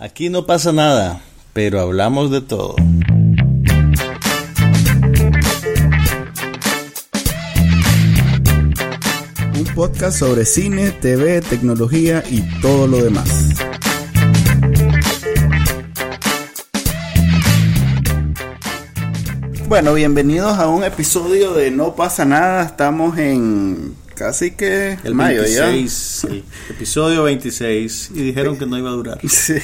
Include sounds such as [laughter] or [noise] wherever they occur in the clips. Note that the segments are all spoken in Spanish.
Aquí no pasa nada, pero hablamos de todo. Un podcast sobre cine, TV, tecnología y todo lo demás. Bueno, bienvenidos a un episodio de No pasa nada. Estamos en casi que El mayo 26, el episodio 26, y dijeron que no iba a durar. ya. Sí.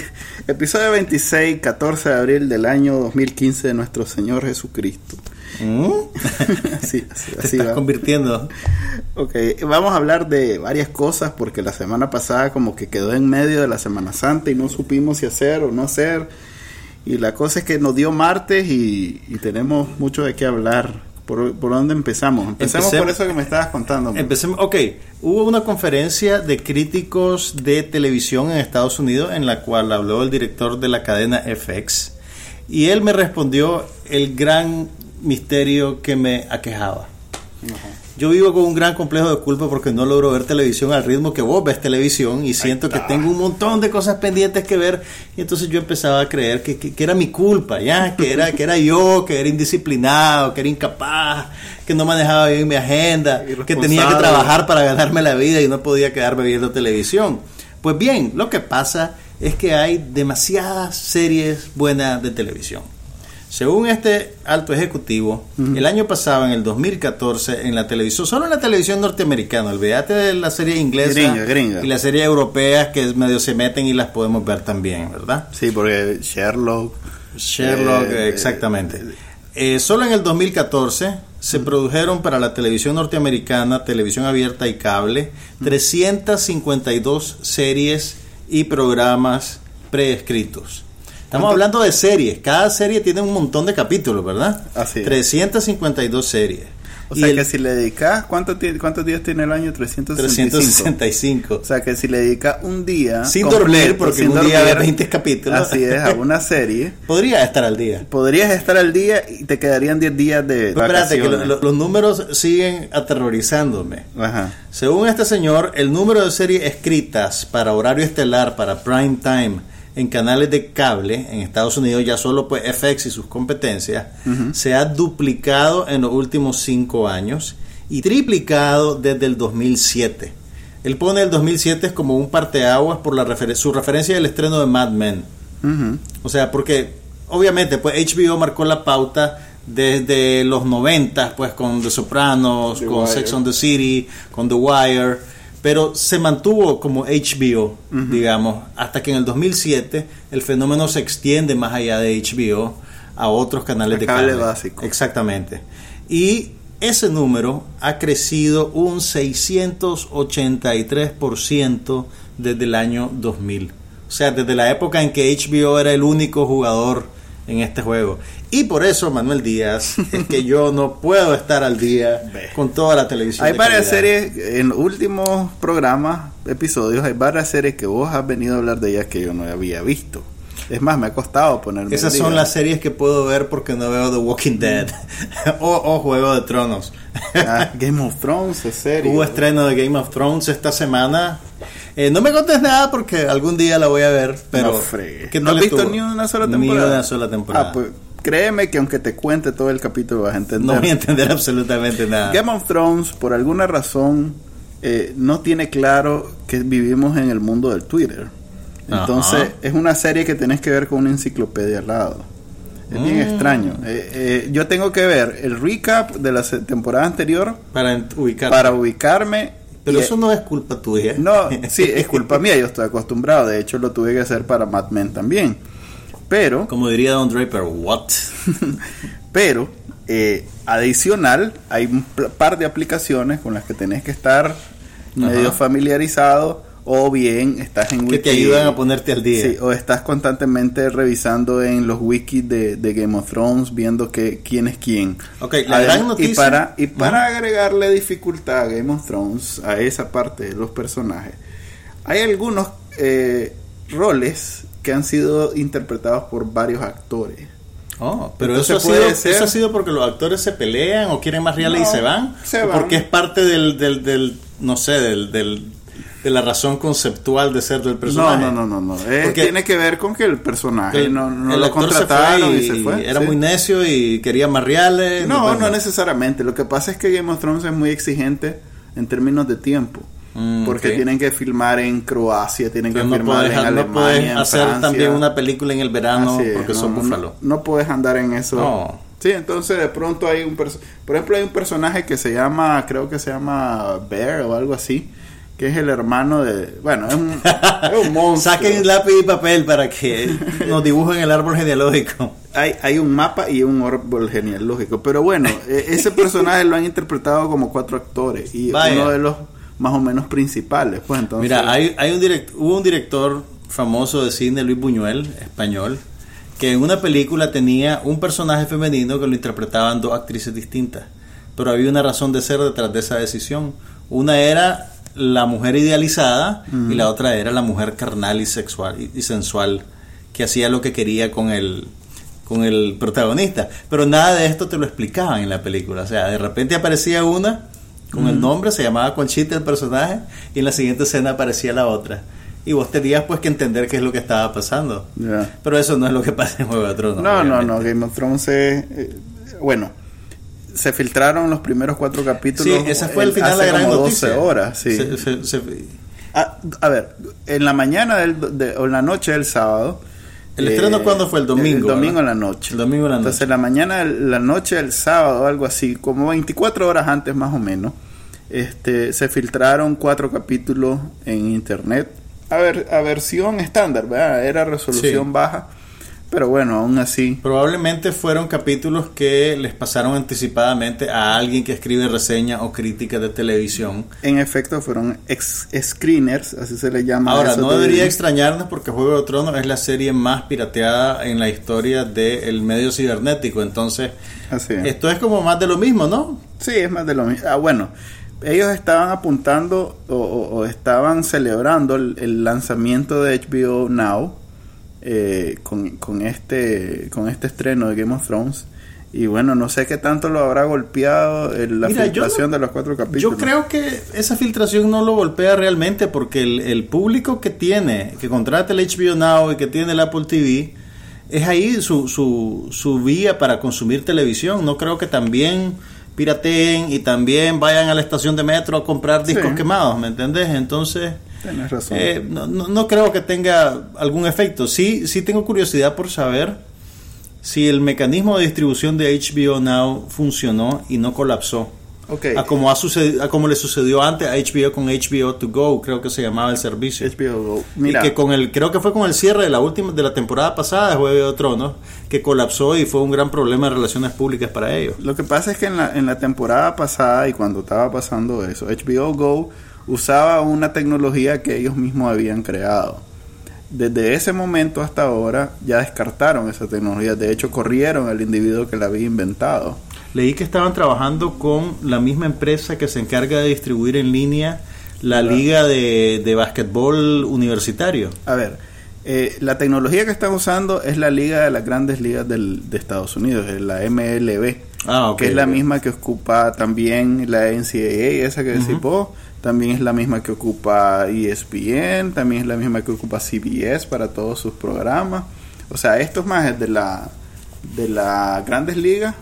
Episodio 26, 14 de abril del año 2015 de nuestro Señor Jesucristo. ¿Mm? [laughs] Sí, así, Te así estás va. convirtiendo. Ok, vamos a hablar de varias cosas porque la semana pasada como que quedó en medio de la Semana Santa y no supimos si hacer o no hacer. Y la cosa es que nos dio martes y, y tenemos mucho de qué hablar. ¿Por, por dónde empezamos? Empecemos Empecem- por eso que me estabas contando. man. Empecemos. Ok, hubo una conferencia de críticos de televisión en Estados Unidos en la cual habló el director de la cadena FX y él me respondió el gran misterio que me aquejaba. Yo vivo con un gran complejo de culpa porque no logro ver televisión al ritmo que vos ves televisión y siento que tengo un montón de cosas pendientes que ver y entonces yo empezaba a creer que, que- que era mi culpa, ya, que era, que era yo, que era indisciplinado, que era incapaz, que no manejaba bien mi agenda, que tenía que trabajar para ganarme la vida y no podía quedarme viendo televisión. Pues bien, lo que pasa es que hay demasiadas series buenas de televisión. Según este alto ejecutivo, el año pasado, en el 2014, en la televisión, solo en la televisión norteamericana, olvídate de la serie inglesa Gringa, gringa. y las series europeas que medio se meten y las podemos ver también, ¿verdad? Sí, porque Sherlock. Sherlock, Eh, exactamente. Eh, solo en el 2014 se produjeron para la televisión norteamericana, televisión abierta y cable, 352 series y programas preescritos. Estamos hablando de series. Cada serie tiene un montón de capítulos, ¿verdad? Así es. 352 series. O Y sea el que si le dedicas, ¿cuánto ¿cuántos días tiene el año? 365. 365. O sea que si le dedicas un día. Sin dormir, porque sin un día ve 20 capítulos. Así es, a [laughs] una serie. Podría estar al día. Podrías estar al día y te quedarían 10 días de Pero espérate, que vacaciones. lo- lo- los números siguen aterrorizándome. Ajá. Según este señor, el número de series escritas para horario estelar, para prime time, en canales de cable, en Estados Unidos, ya solo pues FX y sus competencias, se ha duplicado en los últimos cinco años y triplicado desde el 2007. Él pone el 2007 como un parteaguas por la refer- su referencia del estreno de Mad Men. O sea, porque obviamente pues HBO marcó la pauta desde los 90, pues con The Sopranos, The con Wire. Sex and the City, con The Wire, pero se mantuvo como HBO, digamos, hasta que en el 2007 el fenómeno se extiende más allá de HBO a otros canales de cable cable. básico. Exactamente. Y ese número ha crecido un 683% desde el año 2000. O sea, desde la época en que HBO era el único jugador en este juego. Y por eso, Manuel Díaz, es que yo no puedo estar al día [laughs] con toda la televisión. Hay de varias calidad. series, en los últimos programas, episodios, hay varias series que vos has venido a hablar de ellas que yo no había visto. Es más, me ha costado ponerme Esas son las series que puedo ver porque no veo The Walking Dead [laughs] o, o Juego de Tronos. Ah, [laughs] Game of Thrones, es serie. Hubo estreno de Game of Thrones esta semana. Eh, no me contes nada porque algún día la voy a ver, pero No. ¿qué ¿No tal has visto ni una sola Ni temporada? una sola temporada. Ah, pues créeme que aunque te cuente todo el capítulo vas a entender. no voy a entender absolutamente nada. Game of Thrones, por alguna razón, eh, no tiene claro que vivimos en el mundo del Twitter. Entonces, Ajá. es una serie que tenés que ver con una enciclopedia al lado. Es bien Mm. extraño. Eh, eh, yo tengo que ver el recap de la temporada anterior Para ent- ubicar. para ubicarme. Pero y- eso no es culpa tuya. No, sí, es [laughs] culpa mía, yo estoy acostumbrado. De hecho, lo tuve que hacer para Mad Men también. Pero, Como diría Don Draper, what? [laughs] pero, eh, adicional, hay un par de aplicaciones con las que tenés que estar medio Ajá. familiarizado o bien estás en que te wiki- ayudan a ponerte al día. Sí, o estás constantemente revisando en los wikis de, de Game of Thrones viendo que quién es quién. Ok, la gran noticia- Y para, y para agregarle dificultad a Game of Thrones, a esa parte de los personajes, hay algunos eh, roles que han sido interpretados por varios actores. Oh, pero Entonces eso ha, puede sido, ser- eso ha sido porque los actores se pelean o quieren más reales y No, se van. se ¿O van. Porque es parte del, del, del no sé, del, del, de la razón conceptual de ser del personaje. No, no, no, no. no. Eh, tiene que ver con que el personaje el, no, no el lo actor se contrataron fue y, se fue. Era sí. muy necio y quería marreales. No, pues, no necesariamente. Lo que pasa es que Game of Thrones es muy exigente en términos de tiempo. Mm, porque tienen que filmar en Croacia, tienen que no filmar puedes, en no Alemania, puedes en hacer Francia. también una película en el verano es, porque no, son no, búfalo. No, no puedes andar en eso. No. Sí, entonces de pronto hay un por ejemplo hay un personaje que se llama, creo que se llama Bear o algo así, que es el hermano de, bueno, es un, [laughs] es un monstruo. Saquen lápiz y papel para que nos dibujen el árbol genealógico. Hay, hay un mapa y un árbol genealógico, pero bueno, e- ese personaje lo han interpretado como cuatro actores y Vaya. uno de los más o menos principales, pues entonces. Mira, hay, hay un direct, hubo un director famoso de cine, Luis Buñuel, español, que en una película tenía un personaje femenino que lo interpretaban dos actrices distintas. Pero había una razón de ser detrás de esa decisión. Una era la mujer idealizada y la otra era la mujer carnal y sexual y, y sensual que hacía lo que quería con el con el protagonista. Pero nada de esto te lo explicaban en la película. O sea, de repente aparecía una con el nombre, se llamaba Conchita el personaje, y en la siguiente escena aparecía la otra. Y vos tenías pues que entender qué es lo que estaba pasando. Pero eso no es lo que pasa en Juego de Tronos. No, no, obviamente. no, Game of Thrones es, eh, bueno, se filtraron los primeros cuatro Sí, capítulos. esa fue el- el final de la gran como noticia. 12 horas, sí. Se- se- se- Ah, a ver, en la mañana del, de- o en la noche del sábado. ¿El estreno cuándo fue? El domingo, El domingo ¿verdad? en la noche. El domingo en la Entonces, noche. la mañana, la noche del sábado, algo así, como 24 horas antes más o menos, este, se filtraron cuatro capítulos en internet. A ver, a versión estándar, ¿verdad? Era resolución Sí. baja, pero bueno, aún así. Probablemente fueron capítulos que les pasaron anticipadamente a alguien que escribe reseña o crítica de televisión. En efecto, fueron ex screeners, así se le llama. Ahora, no de- debería extrañarnos porque Juego de Tronos es la serie más pirateada en la historia del medio cibernético. Entonces, Así es. esto es como más de lo mismo, ¿no? Sí, es más de lo mismo. Ah, bueno, ellos estaban apuntando o, o- o estaban celebrando el, el lanzamiento de HBO Now eh, con, con este con este estreno de Game of Thrones. Y bueno, no sé qué tanto lo habrá golpeado el- la Mira, yo filtración no- de los cuatro capítulos. Yo creo que esa filtración no lo golpea realmente porque el, el público que tiene, que contrata el HBO Now y que tiene el Apple TV, es ahí su, su, su vía para consumir televisión. No creo que también pirateen y también vayan a la estación de metro a comprar discos Sí. quemados, ¿me entendés? Entonces, Tienes razón. eh, no, no, no creo que tenga algún efecto. Sí, sí tengo curiosidad por saber si el mecanismo de distribución de HBO Now funcionó y no colapsó. A como, ha sucedido, a como le sucedió antes a HBO con HBO To Go, creo que se llamaba el servicio. HBO Go. Mira, Y que con el, creo que fue con el cierre de la última, de la temporada pasada de Juego de Tronos, que colapsó y fue un gran problema de relaciones públicas para ellos. Lo que pasa es que en la, en la temporada pasada y cuando estaba pasando eso, HBO Go usaba una tecnología que ellos mismos habían creado. Desde ese momento hasta ahora ya descartaron esa tecnología. De hecho, corrieron al individuo que la había inventado. Leí que estaban trabajando con la misma empresa que se encarga de distribuir en línea la liga de, de básquetbol universitario. A ver, eh, la tecnología que están usando es la liga de las grandes ligas del- de Estados Unidos, es la MLB. Ah, ok, que es la misma que ocupa también la NCAA, esa que decís Ujú. vos. También es la misma que ocupa ESPN, también es la misma que ocupa CBS para todos sus programas. O sea, esto es más de la de las grandes ligas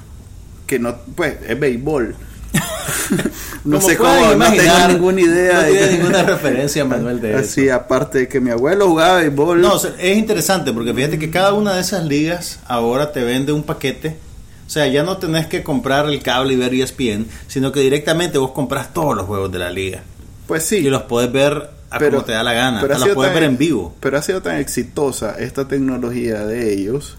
que no, pues, es béisbol. [laughs] no sé cómo, no tengo ninguna idea. No tiene ninguna referencia, Manuel, de eso. Así, aparte de que mi abuelo jugaba béisbol. No, es interesante porque fíjate que cada una de esas ligas ahora te vende un paquete. O sea, ya no tenés que comprar el cable y ver ESPN, sino que directamente vos compras todos los juegos de la liga. pues sí. Y los podés ver a como te da la gana. pero sido podés tan- ver en vivo. Pero ha sido tan exitosa esta tecnología de ellos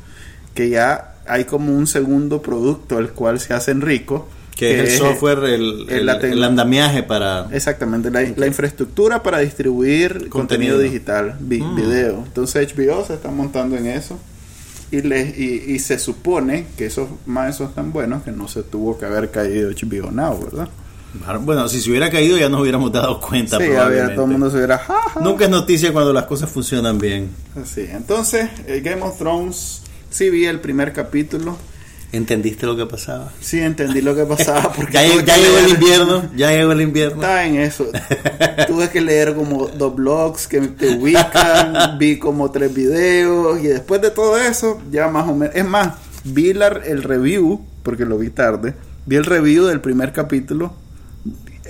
que ya hay como un segundo producto al cual se hacen ricos. Que, es el software, el, el- tecno- el andamiaje para... Exactamente, la, la infraestructura para distribuir contenido, Contenido. digital, vi- Mm. video. Entonces HBO se está montando en eso. Y, les, y, y se supone que esos más esos tan buenos que no se tuvo que haber caído HBO Now, ¿verdad? Bueno, si se hubiera caído ya nos hubiéramos dado cuenta. Sí, probablemente. todo el mundo se hubiera... "Ja, ja". Nunca es noticia cuando las cosas funcionan bien. Así, entonces, el Game of Thrones, sí vi el primer capítulo. ¿Entendiste lo que pasaba? Sí, entendí lo que pasaba. [laughs] Porque ya, ya llegó el invierno, ya llegó el invierno. Estaba en eso. [laughs] Tuve que leer como dos blogs que te ubican, [laughs] vi como tres videos y después de todo eso, ya más o menos. Es más, vi la- el review, porque lo vi tarde, vi el review del primer capítulo.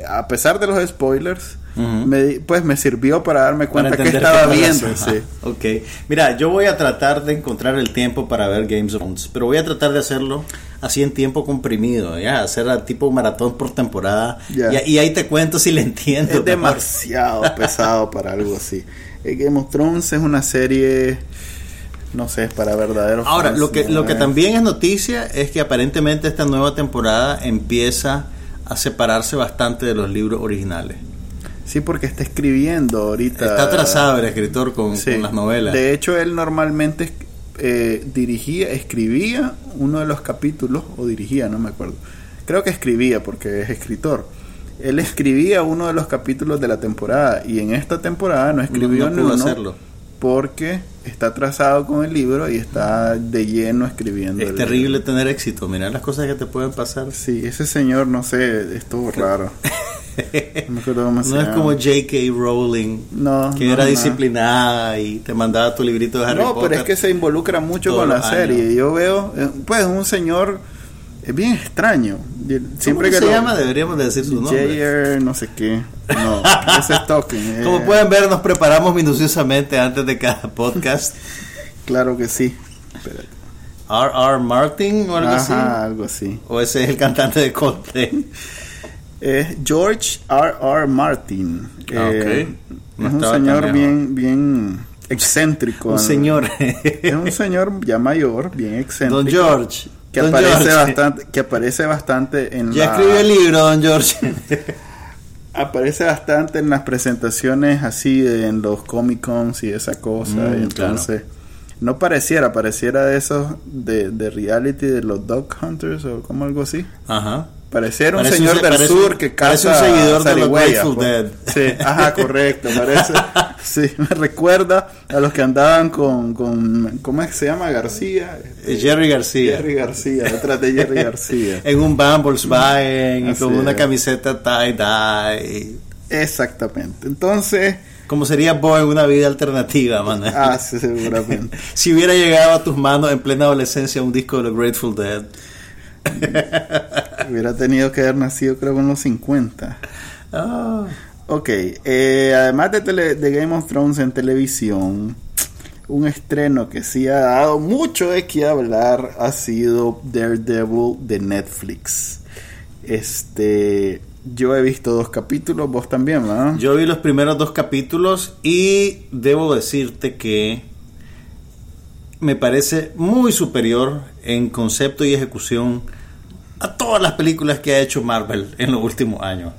A pesar de los spoilers, Me di- pues me sirvió para darme cuenta que estaba qué viendo. sí. [laughs] Ok. Mira, yo voy a tratar de encontrar el tiempo para ver Games of Thrones, pero voy a tratar de hacerlo así en tiempo comprimido, ya, hacer a tipo maratón por temporada. Ya. Y, y ahí te cuento si le entiendo. Es demasiado [laughs] pesado para algo así. Eh, Game of Thrones es una serie, no sé, para verdaderos Ahora, fans, lo que, ¿no? lo que Es- también es noticia es que aparentemente esta nueva temporada empieza a separarse bastante de los libros originales. Sí, porque está escribiendo ahorita. Está atrasado el escritor con, Sí. con las novelas. De hecho, él normalmente eh, dirigía, escribía uno de los capítulos, o dirigía, no me acuerdo. Creo que escribía porque es escritor. Él escribía uno de los capítulos de la temporada y en esta temporada no escribió No- no pudo hacerlo. porque está atrasado con el libro y está de lleno escribiendo. Es terrible libro. tener éxito. Mira las cosas que te pueden pasar. Sí, ese señor, no sé, estuvo raro. [laughs] [laughs] No me acuerdo cómo se No es llama. como J.K. Rowling, No, que no, era no. disciplinada y te mandaba tu librito de Harry No, Potter. pero es que se involucra mucho con la serie. años. Yo veo, eh, pues, un señor es bien extraño. Y ¿Cómo Siempre que se lo- llama? Deberíamos de decir su nombre. J.R. no sé qué. No, [laughs] ese es Tolkien. eh, Como pueden ver, nos preparamos minuciosamente antes de cada podcast. [laughs] Claro que sí. Espérate. R.R. Martin o algo Ajá, así. algo así. O ese es el cantante de Coldplay. Es George R. R. Martin. Ah, Eh. No es un señor bien, bien excéntrico. Un señor. [laughs] Es un señor ya mayor, bien excéntrico. Don George. Que Don aparece George. bastante, que aparece bastante en Ya la- escribió el libro, Don George. [laughs] aparece bastante en las presentaciones así de- en los Comic Cons y esa cosa Mm, y entonces no pareciera pareciera de esos de, de reality de los Dog Hunters o como algo así Ajá. Pareciera un Parece señor un del parece sur que caza un seguidor de los Grateful pues. Dead. sí ajá correcto parece [laughs] sí me recuerda a los que andaban con con cómo es que se llama García Eh, Jerry García. Jerry García detrás de Jerry [laughs] García En un van Volkswagen y con una camiseta tie-dye. exactamente entonces Como sería vos en una vida alternativa, man. [laughs] ah sí, seguramente Si hubiera llegado a tus manos en plena adolescencia un disco de los Grateful Dead. Hubiera tenido que haber nacido creo en los 50. Ah. Ok, eh, además de, tele- de Game of Thrones en televisión, un estreno que sí ha dado mucho de qué hablar ha sido Daredevil de Netflix. Este, yo he visto dos capítulos, vos también, ¿verdad? Yo vi los primeros dos capítulos y debo decirte que me parece muy superior en concepto y ejecución a todas las películas que ha hecho Marvel en los últimos años.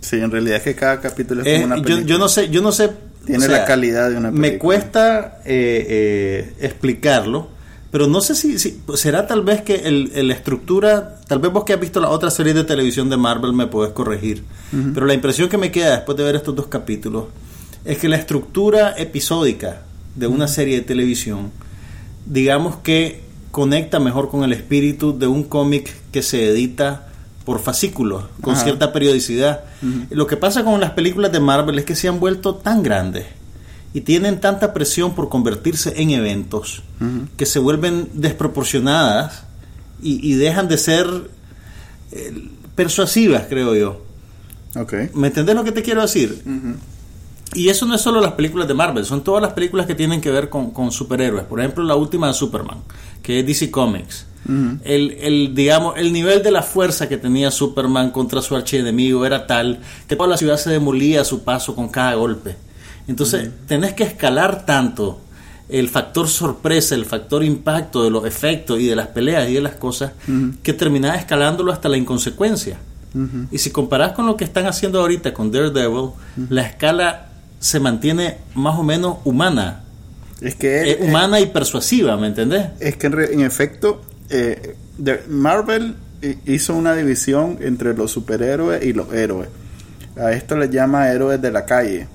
Sí, en realidad es que cada capítulo es como una yo, película. yo no sé, yo no sé. Tiene o sea, la calidad de una película. Me cuesta eh, eh, explicarlo, pero no sé si, si- será tal vez que el, el- la estructura, tal vez vos que has visto la otra serie de televisión de Marvel me podés corregir, pero la impresión que me queda después de ver estos dos capítulos es que la estructura episódica de una serie de televisión, digamos que conecta mejor con el espíritu de un cómic que se edita por fascículos, con Ajá. cierta periodicidad. Lo que pasa con las películas de Marvel es que se han vuelto tan grandes y tienen tanta presión por convertirse en eventos que se vuelven desproporcionadas y, y dejan de ser eh, persuasivas, creo yo. Ok. ¿Me entendés lo que te quiero decir? Y eso no es solo las películas de Marvel, son todas las películas que tienen que ver con, con superhéroes. Por ejemplo, la última de Superman, que es DC Comics. El, el, digamos, el nivel de la fuerza que tenía Superman contra su archienemigo era tal que toda la ciudad se demolía a su paso con cada golpe. Entonces, tenés que escalar tanto el factor sorpresa, el factor impacto de los efectos y de las peleas y de las cosas, que terminás escalándolo hasta la inconsecuencia. Y si comparás con lo que están haciendo ahorita con Daredevil, la escala se mantiene más o menos humana. Es que él- Eh, humana y persuasiva, ¿me entendés? Es que en, re- en efecto, eh, de- Marvel hi- hizo una división entre los superhéroes y los héroes. A esto le llama héroes de la calle,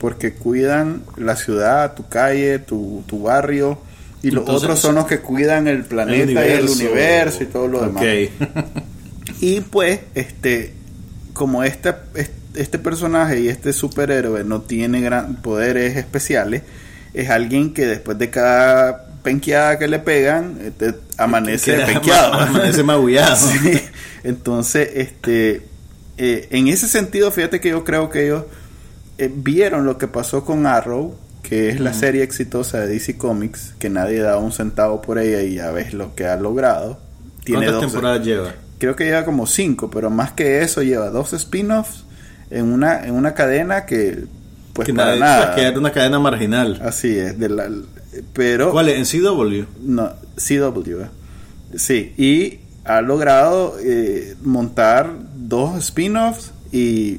porque cuidan la ciudad, tu calle, tu, tu barrio, Y los otros son los que cuidan el planeta y el universo y todo lo demás. [laughs] Y pues, este, como este, este personaje y este superhéroe no tiene gran poderes especiales, es alguien que después de cada penqueada que le pegan, este, amanece Queda- penqueado. Amanece magullado. [laughs] Sí. Entonces, este, eh, en ese sentido, fíjate que yo creo que ellos eh, vieron lo que pasó con Arrow, que es la serie exitosa de DC Comics, que nadie da un centavo por ella y ya ves lo que ha logrado. Tiene ¿Cuántas temporadas lleva? creo que lleva como cinco, pero más que eso lleva dos spin-offs en una en una cadena que pues que para nada. [laughs] que era una cadena marginal. Así es, de la, pero ¿Cuál es? ¿En CW? no CW. eh. Sí, y ha logrado eh, montar dos spin-offs y,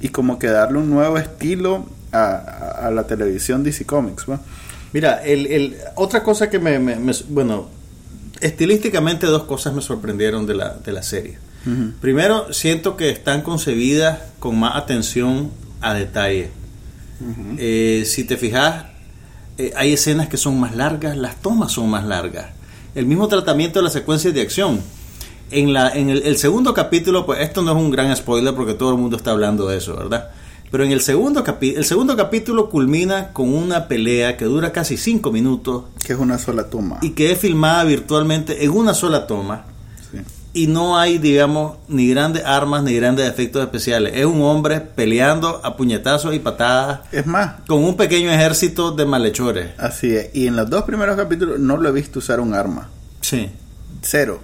y como que darle un nuevo estilo a, a- a la televisión DC Comics, ¿va? Mira, el, el- otra cosa que me, me- me- Bueno, estilísticamente dos cosas me sorprendieron de la, de la serie. Primero, siento que están concebidas con más atención a detalle. Eh, si te fijas, eh, hay escenas que son más largas, las tomas son más largas. El mismo tratamiento de las secuencias de acción. En, la, en el, el segundo capítulo, pues esto no es un gran spoiler porque todo el mundo está hablando de eso, ¿verdad? Pero en el segundo, capi- el segundo capítulo culmina con una pelea que dura casi cinco minutos Que es una sola toma. y que es filmada virtualmente en una sola toma. Y no hay, digamos, ni grandes armas ni grandes efectos especiales. Es un hombre peleando a puñetazos y patadas Es más, con un pequeño ejército de malhechores. así es. Y en los dos primeros capítulos no lo he visto usar un arma. Sí. Cero.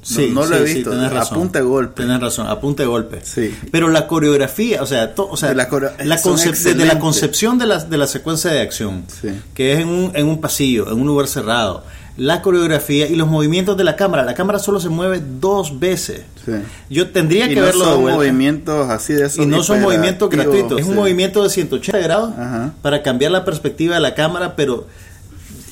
Sí, no lo he sí, sí, visto. A razón. punta de golpe. Tenés razón, apunte de golpe. Sí. Pero la coreografía, o sea, to- o sea De la la desde la concepción de la, de la secuencia de acción, Sí. que es en un, en un pasillo, en un lugar cerrado, la coreografía y los movimientos de la cámara. La cámara solo se mueve dos veces. Sí. Yo tendría Y que no verlo son movimientos así de esos Y no son movimientos gratuitos, es un movimiento de 180 grados Ajá. para cambiar la perspectiva de la cámara, pero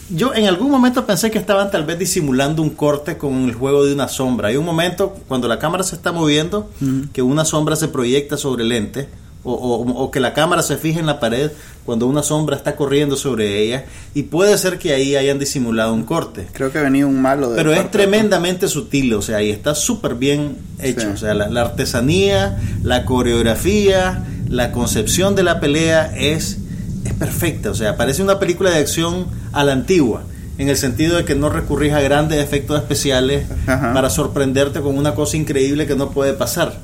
yo en algún momento pensé que estaban tal vez disimulando un corte con el juego de una sombra. Hay un momento cuando la cámara se está moviendo que una sombra se proyecta sobre el lente o, o- o que la cámara se fija en la pared cuando una sombra está corriendo sobre ella y puede ser que ahí hayan disimulado un corte. Creo que venía un malo de Pero es tremendamente sutil, o sea, y está súper bien hecho. Sí. O sea, la, la artesanía, la coreografía, la concepción de la pelea es, es perfecta. O sea, parece una película de acción a la antigua, en el sentido de que no recurrís a grandes efectos especiales Ajá. para sorprenderte con una cosa increíble que no puede pasar.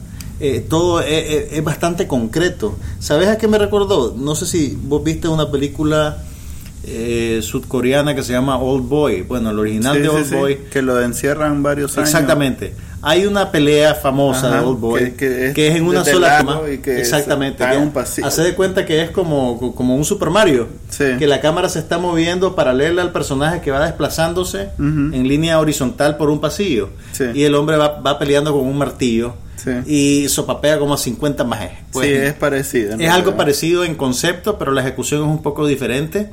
Eh, todo es, bastante concreto. ¿Sabes a qué me recordó? No sé si vos viste una película eh, sudcoreana que se llama Old Boy. Bueno, el original Sí, de Old sí, Boy. que lo encierran varios años. Exactamente. Hay una pelea famosa Ajá, de Old Boy que- que es que es en una sola toma. Exactamente. que un. Hace de cuenta que es como, como un Super Mario. Que la cámara se está moviendo paralela al personaje que va desplazándose en línea horizontal por un pasillo. Y el hombre va, va peleando con un martillo Sí. y sopapea como a 50 majes. Pues, sí, es parecido. es algo parecido en concepto, pero la ejecución es un poco diferente.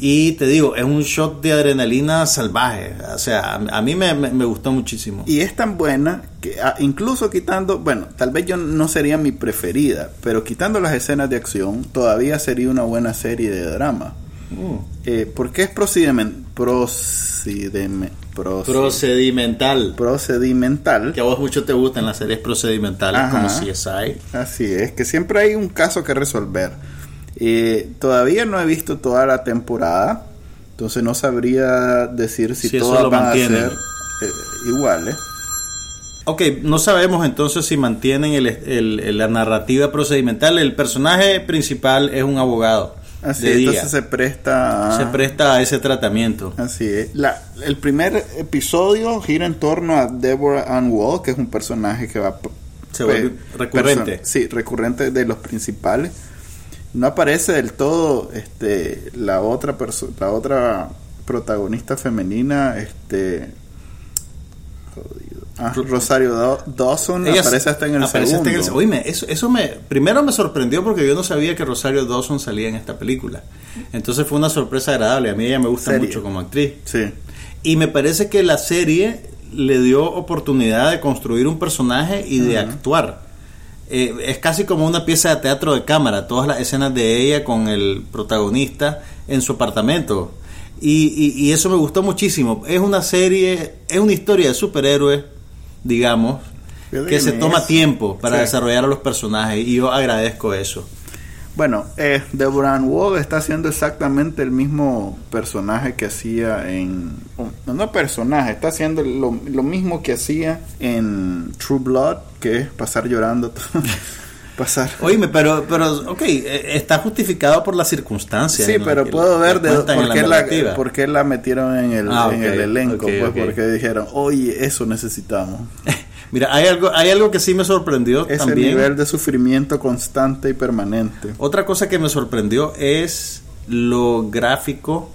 Y te digo, es un shot de adrenalina salvaje. O sea, a, mí me, me- me gustó muchísimo. Y es tan buena que ah, incluso quitando, bueno, tal vez yo no sería mi preferida, pero quitando las escenas de acción, todavía sería una buena serie de drama. Mm. Eh, porque es procediment, procedime- proce- Procedimental. procedimental. Que a vos mucho te gustan las series procedimentales Ajá. como CSI. Así es, que siempre hay un caso que resolver. Eh, todavía no he visto toda la temporada, entonces no sabría decir si, Si todas van mantienen. a ser eh, iguales. Ok, no sabemos entonces si mantienen el- el- el- la narrativa procedimental. El personaje principal es un abogado. Así de día. entonces se presta a- Se presta a ese tratamiento. Así es. La, el primer episodio gira en torno a Deborah Ann Wall, que es un personaje que va... Se vuelve pe- recurrente. Sí, recurrente de los principales. No aparece del todo este la otra la otra protagonista femenina, este jodido. Ah, Ro- Rosario Daw- Dawson Ella aparece hasta en el aparece hasta segundo. en el- Oíme, eso, eso me primero me sorprendió porque yo no sabía que Rosario Dawson salía en esta película. Entonces fue una sorpresa agradable. A mí ella me gusta Serie. mucho como actriz. Sí. Y me parece que la serie le dio oportunidad de construir un personaje y de actuar. Eh, es casi como una pieza de teatro de cámara, todas las escenas de ella con el protagonista en su apartamento. Y, y- y eso me gustó muchísimo. Es una serie, es una historia de superhéroes, digamos, Fíjate que que se toma es- tiempo para Sí. desarrollar a los personajes y yo agradezco eso. Bueno, eh, Deborah Wall está haciendo exactamente el mismo personaje que hacía en... No, no personaje, está haciendo lo, lo mismo que hacía en True Blood, que es pasar llorando. [laughs] pasar... Oíme, pero, pero, ok, eh, está justificado por las circunstancias. Sí, pero que puedo la ver de por, qué la, por qué la metieron en el, Ah, en el elenco, pues porque dijeron, oye, eso necesitamos. [laughs] Mira, hay algo, hay algo que sí me sorprendió Ese también. nivel de sufrimiento constante y permanente. Otra cosa que me sorprendió es lo gráfico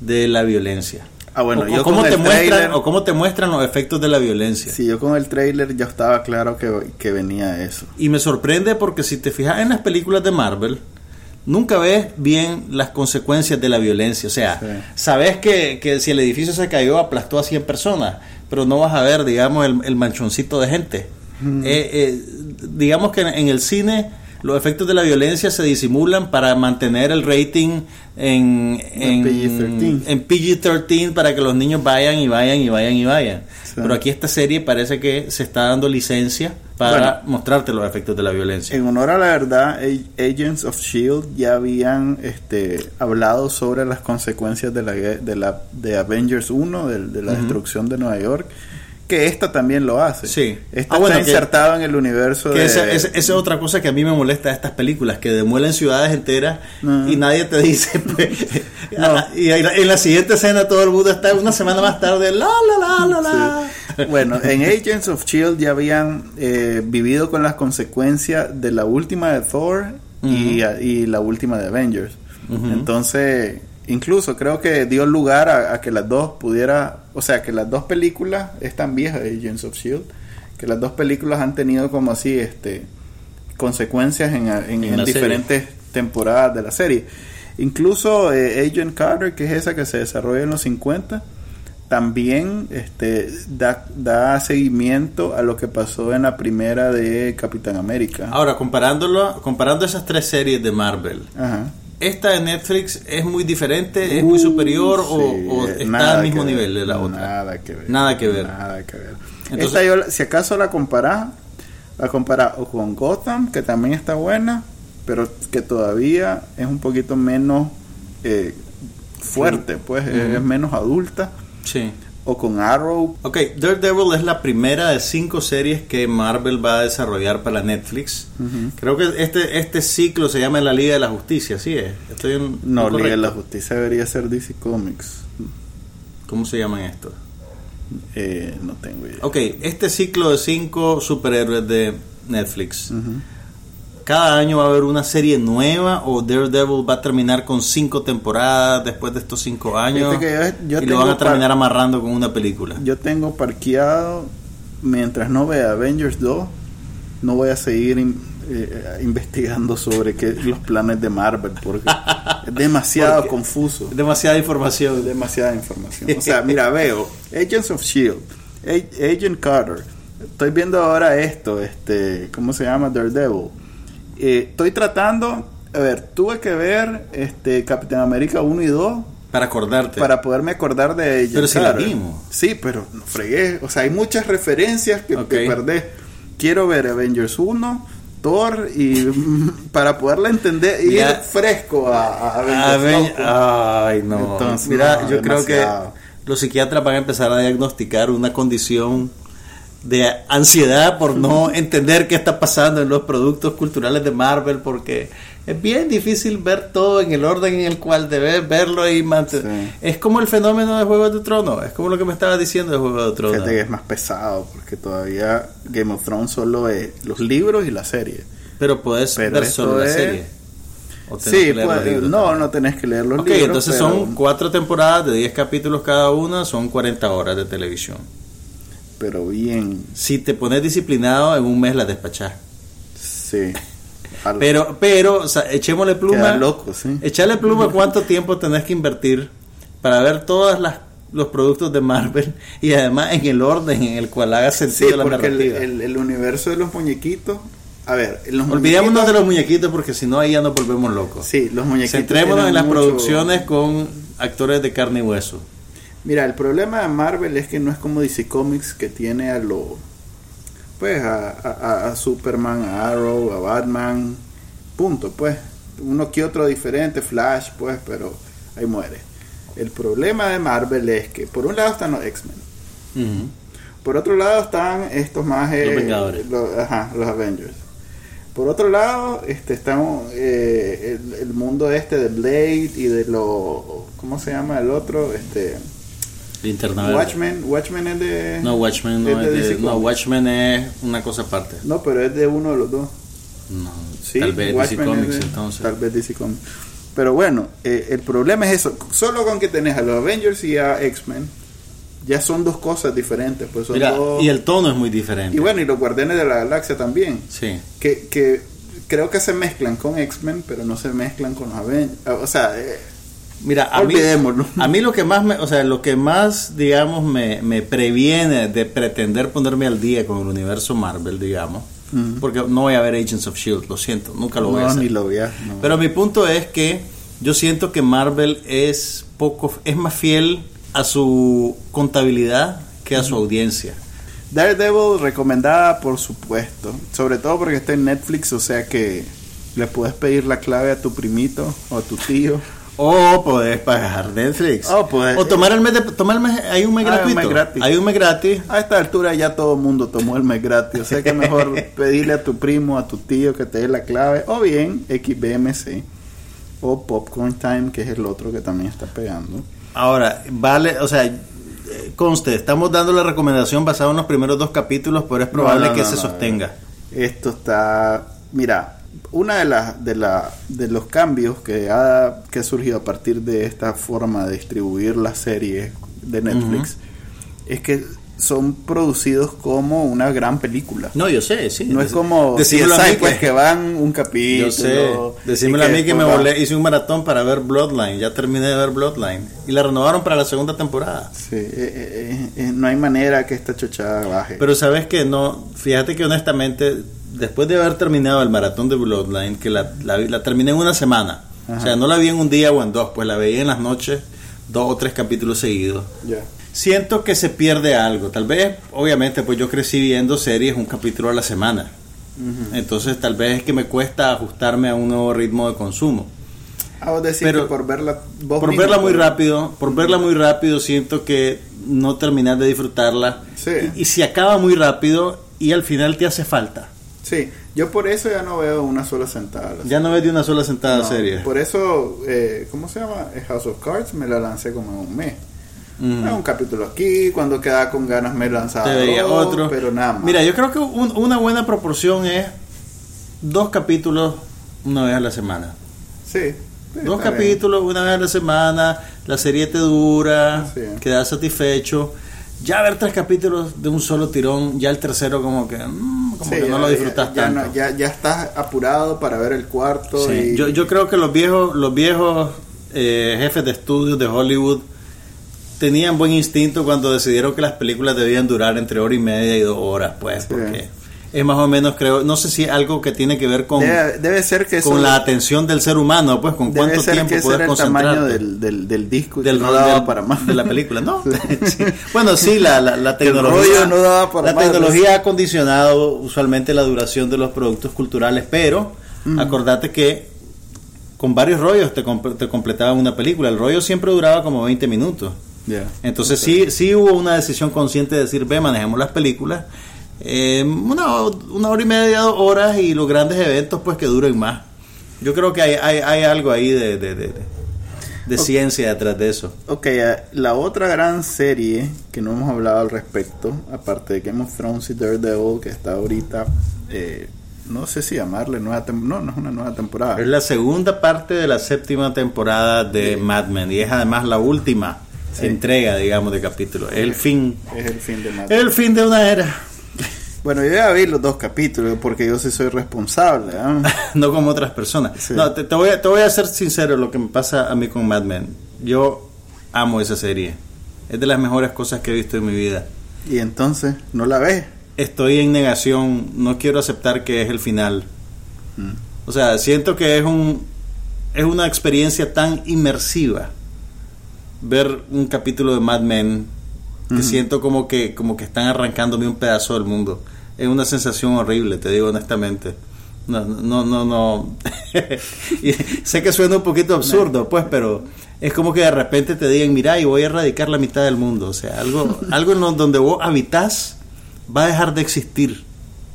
de la violencia. Ah, bueno, o, yo cómo con te el muestran, trailer- o cómo te muestran los efectos de la violencia. Sí, yo con el trailer ya estaba claro que, que venía eso. Y me sorprende porque si te fijas en las películas de Marvel, nunca ves bien las consecuencias de la violencia. O sea, Sí. sabes que, que si el edificio se cayó aplastó a 100 personas, pero no vas a ver, digamos, el, el manchoncito de gente. Eh, eh, digamos que en, en el cine los efectos de la violencia se disimulan para mantener el rating en, En en, PG-13. en PG-13 para que los niños vayan y vayan y vayan y vayan. Sí. Pero aquí esta serie parece que se está dando licencia para mostrarte los efectos de la violencia. En honor a la verdad, Agents of Shield ya habían este, hablado sobre las consecuencias de la de la de Avengers 1, de, de la destrucción de Nueva York, que esta también lo hace. Sí. Esta Ah, bueno, está insertado en el universo Que de esa, esa- esa es otra cosa que a mí me molesta de estas películas, que demuelen ciudades enteras y nadie te dice. [laughs] pues, No. [laughs] Y en la, en la siguiente escena todo el mundo está una semana más tarde, la, la, la, la, la. Sí. Bueno, en Agents of Shield ya habían eh, vivido con las consecuencias de la última de Thor y, y la última de Avengers. Entonces, incluso creo que dio lugar a, a que las dos pudiera, o sea, que las dos películas es tan vieja Agents of Shield, que las dos películas han tenido como así, este, consecuencias en, en- En en la serie. diferentes temporadas de la serie. Incluso eh, Agent Carter, que es esa que se desarrolla en los 50, también este, da, da seguimiento a lo que pasó en la primera de Capitán América. Ahora, comparándolo, comparando esas tres series de Marvel, Ajá. ¿Esta de Netflix es muy diferente, es muy superior o, Sí, o eh, está al mismo ver, nivel de la otra? Nada que ver. Nada que ver. Nada que ver. Entonces- Esta yo, si acaso la comparás, la comparás o con Gotham, que también está buena, pero que todavía es un poquito menos eh, fuerte, pues es menos adulta. Sí. O con Arrow. Ok, Daredevil es la primera de cinco series que Marvel va a desarrollar para Netflix. Creo que este, este ciclo se llama La Liga de la Justicia, ¿sí es? Estoy en, No, Liga de la? Justicia debería ser DC Comics. ¿Cómo se llaman estos? Eh, no tengo idea. Ok, este ciclo de cinco superhéroes de Netflix. Cada año va a haber una serie nueva o Daredevil va a terminar con cinco temporadas después de estos cinco años yo- yo y lo van a terminar amarrando con una película. Yo tengo parqueado, mientras no vea Avengers 2, no voy a seguir in- eh, investigando sobre qué, los planes de Marvel, porque [laughs] es demasiado Porque- confuso. Demasiada información. demasiada información. O sea, mira, [laughs] veo Agents of Shield, Agent Carter. Estoy viendo ahora esto, este, ¿cómo se llama? Daredevil. Eh, estoy tratando, a ver, tuve que ver este Capitán América 1 y 2 Para acordarte. para poderme acordar de Agent Pero si la vimos. Sí, pero no fregué. O sea, hay muchas referencias que, Ok. que perdé. Quiero ver Avengers 1, Thor y [laughs] para poderla entender y ir Ya. fresco a, a Avengers. A ver, loco. ay, no. Entonces, Mira, no, yo creo que demasiado. los psiquiatras van a empezar a diagnosticar una condición de ansiedad por no entender qué está pasando en los productos culturales de Marvel porque es bien difícil ver todo en el orden en el cual debes verlo y mantener. Sí. Es como el fenómeno de Juego de Tronos, es como lo que me estabas diciendo de Juego de Tronos. Fíjate que es más pesado porque todavía Game of Thrones solo es los libros y la serie. Pero puedes Pero ver solo la serie. O Sí, libros no, también. no tenés que leer los Ok, libros. entonces pero- son cuatro temporadas de 10 capítulos cada una, son 40 horas de televisión. Pero bien, Si te pones disciplinado, en un mes las despachás. sí. [laughs] Pero, pero, o sea, echémosle pluma. Queda loco, sí. Echarle pluma cuánto tiempo tenés que invertir para ver todos los productos de Marvel y además en el orden en el cual haga Sí, sentido la porque el, narrativa. el- el universo de los muñequitos. A ver, los Olvidémonos de los muñequitos porque si no ahí ya nos volvemos locos. Sí, los muñequitos. Centrémonos en las mucho- producciones con actores de carne y hueso. Mira, el problema de Marvel es que no es como DC Comics que tiene a lo. Pues a, a- a Superman, a Arrow, a Batman. Punto, pues. Uno que otro diferente, Flash, pues, pero ahí muere. El problema de Marvel es que, por un lado están los X-Men. Por otro lado están estos más... eh, Los Vengadores. los- ajá, los Avengers. Por otro lado, este, están eh, el, el mundo este de Blade y de lo... ¿Cómo se llama el otro? Este... Linterna Verde. Watchmen, Watchmen es de... No, Watchmen no es de no. Watchmen es una cosa aparte. No, pero es de uno de los dos. No, Sí, tal vez DC Watchmen Comics de- entonces. Tal vez DC Comics. Pero bueno, eh, el problema es eso. Solo con que tenés a los Avengers y a X-Men, ya son dos cosas diferentes. Pues son Mira, dos- y el tono es muy diferente. y bueno, y los Guardianes de la Galaxia también. Sí. que, que creo que se mezclan con X-Men, pero no se mezclan con los Avengers. O sea, eh, Mira, a mí, Olvidémoslo. a mí lo que más me, o sea, lo que más, digamos, me, me previene de pretender ponerme al día con el universo Marvel, digamos, porque no voy a ver Agents of Shield, lo siento, nunca lo voy a no, hacer. ni lo no. Pero mi punto es que yo siento que Marvel es poco, es más fiel a su contabilidad que a su audiencia. Daredevil recomendada, por supuesto. Sobre todo porque está en Netflix, o sea que le puedes pedir la clave a tu primito o a tu tío. O podés pagar Netflix. Podés. O tomar el mes de, tomar el mes, hay un mes Ah, un gratuito. mes gratis. Hay un mes gratis. A esta altura ya todo el mundo tomó el mes gratis. O sea que mejor [laughs] pedirle a tu primo, a tu tío que te dé la clave. O bien XBMC. O Popcorn Time, que es el otro que también está pegando. Ahora, vale, o sea, conste, estamos dando la recomendación basada en los primeros dos capítulos, pero es probable No, no, que no, se sostenga. Esto está, mira, una de las de la de los cambios que ha que ha surgido a partir de esta forma de distribuir las series de Netflix es que son producidos como una gran película. No, yo sé, sí. No es como decímelo a mí pues que, van un capítulo. yo sé. Decímelo a mí que me volé, hice un maratón para ver Bloodline, ya terminé de ver Bloodline y la renovaron para la segunda temporada. Sí, eh, eh, eh, no hay manera que esta chochada baje. Pero sabes que no, fíjate que honestamente, después de haber terminado el maratón de Bloodline, que la, la, la terminé en una semana, Ajá. o sea, no la vi en un día o en dos, pues la veía en las noches, dos o tres capítulos seguidos. ya. Siento que se pierde algo. Tal vez, obviamente, pues yo crecí viendo series un capítulo a la semana. Ujú. Entonces, tal vez es que me cuesta ajustarme a un nuevo ritmo de consumo. Ah, vos decís Pero- que por verla vos Por verla muy pues. rápido, por verla muy rápido, siento que no terminas de disfrutarla. Sí. Y, y si acaba muy rápido y al final te hace falta. Sí, yo por eso ya no veo una sola sentada. Ya no ves de una sola sentada No, serie. Por eso, eh, ¿cómo se llama? Eh, House of Cards me la lancé como en un mes. Mm. Un capítulo aquí, cuando quedaba con ganas me lanzaba Te veía dos, otro. pero nada más. Mira, yo creo que un- una buena proporción es dos capítulos una vez a la semana. sí, Dos bien. capítulos una vez a la semana, la serie te dura, Sí. quedas satisfecho. Ya ver tres capítulos de un solo tirón, ya el tercero como que, mm, como Sí, que no ya- lo disfrutas ya, ya tanto. ya, ya estás apurado para ver el cuarto. Sí, y- yo, yo creo que los viejos, los viejos eh, jefes de estudios de Hollywood tenían buen instinto cuando decidieron que las películas debían durar entre hora y media y dos horas, pues, porque es más o menos, creo, no sé si algo que tiene que ver con, debe, debe ser que eso con la atención del ser humano, pues, con cuánto tiempo era el tamaño del, del, del disco del no daba para más de la película, ¿no? [laughs] [laughs] Sí. Bueno, sí, la, la, tecnología, no daba para la más. tecnología ha condicionado usualmente la duración de los productos culturales, pero Mm. acordate que con varios rollos te, comp- te completaban una película. El rollo siempre duraba como 20 minutos. Entonces sí, sí hubo una decisión consciente de decir, ve, manejemos las películas. Eh, una, una hora y media, dos horas y los grandes eventos pues que duren más. Yo creo que hay, hay, hay algo ahí de, de, de, de- de Ok. ciencia detrás de eso. Ok, eh, la otra gran serie que no hemos hablado al respecto, aparte de Game of Thrones y Daredevil, que está ahorita, eh, no sé si llamarle nueva temporada, no, no es una nueva temporada. Es la segunda parte de la séptima temporada de Mad Men y es además la última Sí. entrega, digamos, de capítulo. El fin, Es el fin de Mad el fin de una era. Bueno, yo ya vi los dos capítulos porque yo sí soy responsable. ¿ah? [laughs] no como otras personas. Sí. No, te, te voy a, te voy a ser sincero lo que me pasa a mí con Mad Men. Yo amo esa serie. Es de las mejores cosas que he visto en mi vida. Y entonces, ¿no la ves? Estoy en negación, no quiero aceptar que es el final. Mm. O sea, siento que es un es una experiencia tan inmersiva ver un capítulo de Mad Men que siento como que como que están arrancándome un pedazo del mundo. Es una sensación horrible, te digo honestamente. No, no, no, no. [laughs] Y sé que suena un poquito absurdo, pues, pero es como que de repente te digan, mira, y voy a erradicar la mitad del mundo. O sea, algo, [laughs] algo en donde vos habitas va a dejar de existir.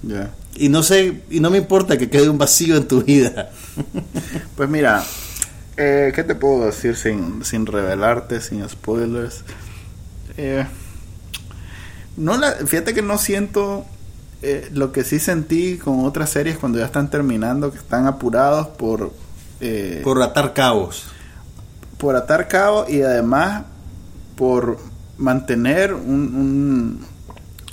Ya. Y no sé, y no me importa que quede un vacío en tu vida. [laughs] Pues mira, eh, ¿qué te puedo decir sin, sin revelarte, sin spoilers? Eh, no la, fíjate que no siento eh, lo que sí sentí con otras series cuando ya están terminando, que están apurados por, eh, por, Por atar cabos. atar cabo y además por mantener un, un,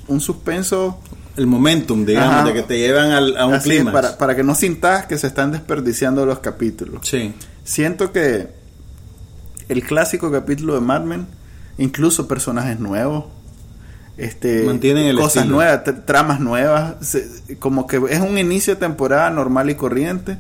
un suspenso El momentum, digamos, Ajá. de que te llevan al- a un clima. para, para que no sintas que se están desperdiciando los capítulos. Sí. Siento que el clásico capítulo de Mad Men, incluso personajes nuevos, este, Mantienen el cosas estilo. nuevas, tr- tramas nuevas, se- como que es un inicio de temporada normal y corriente.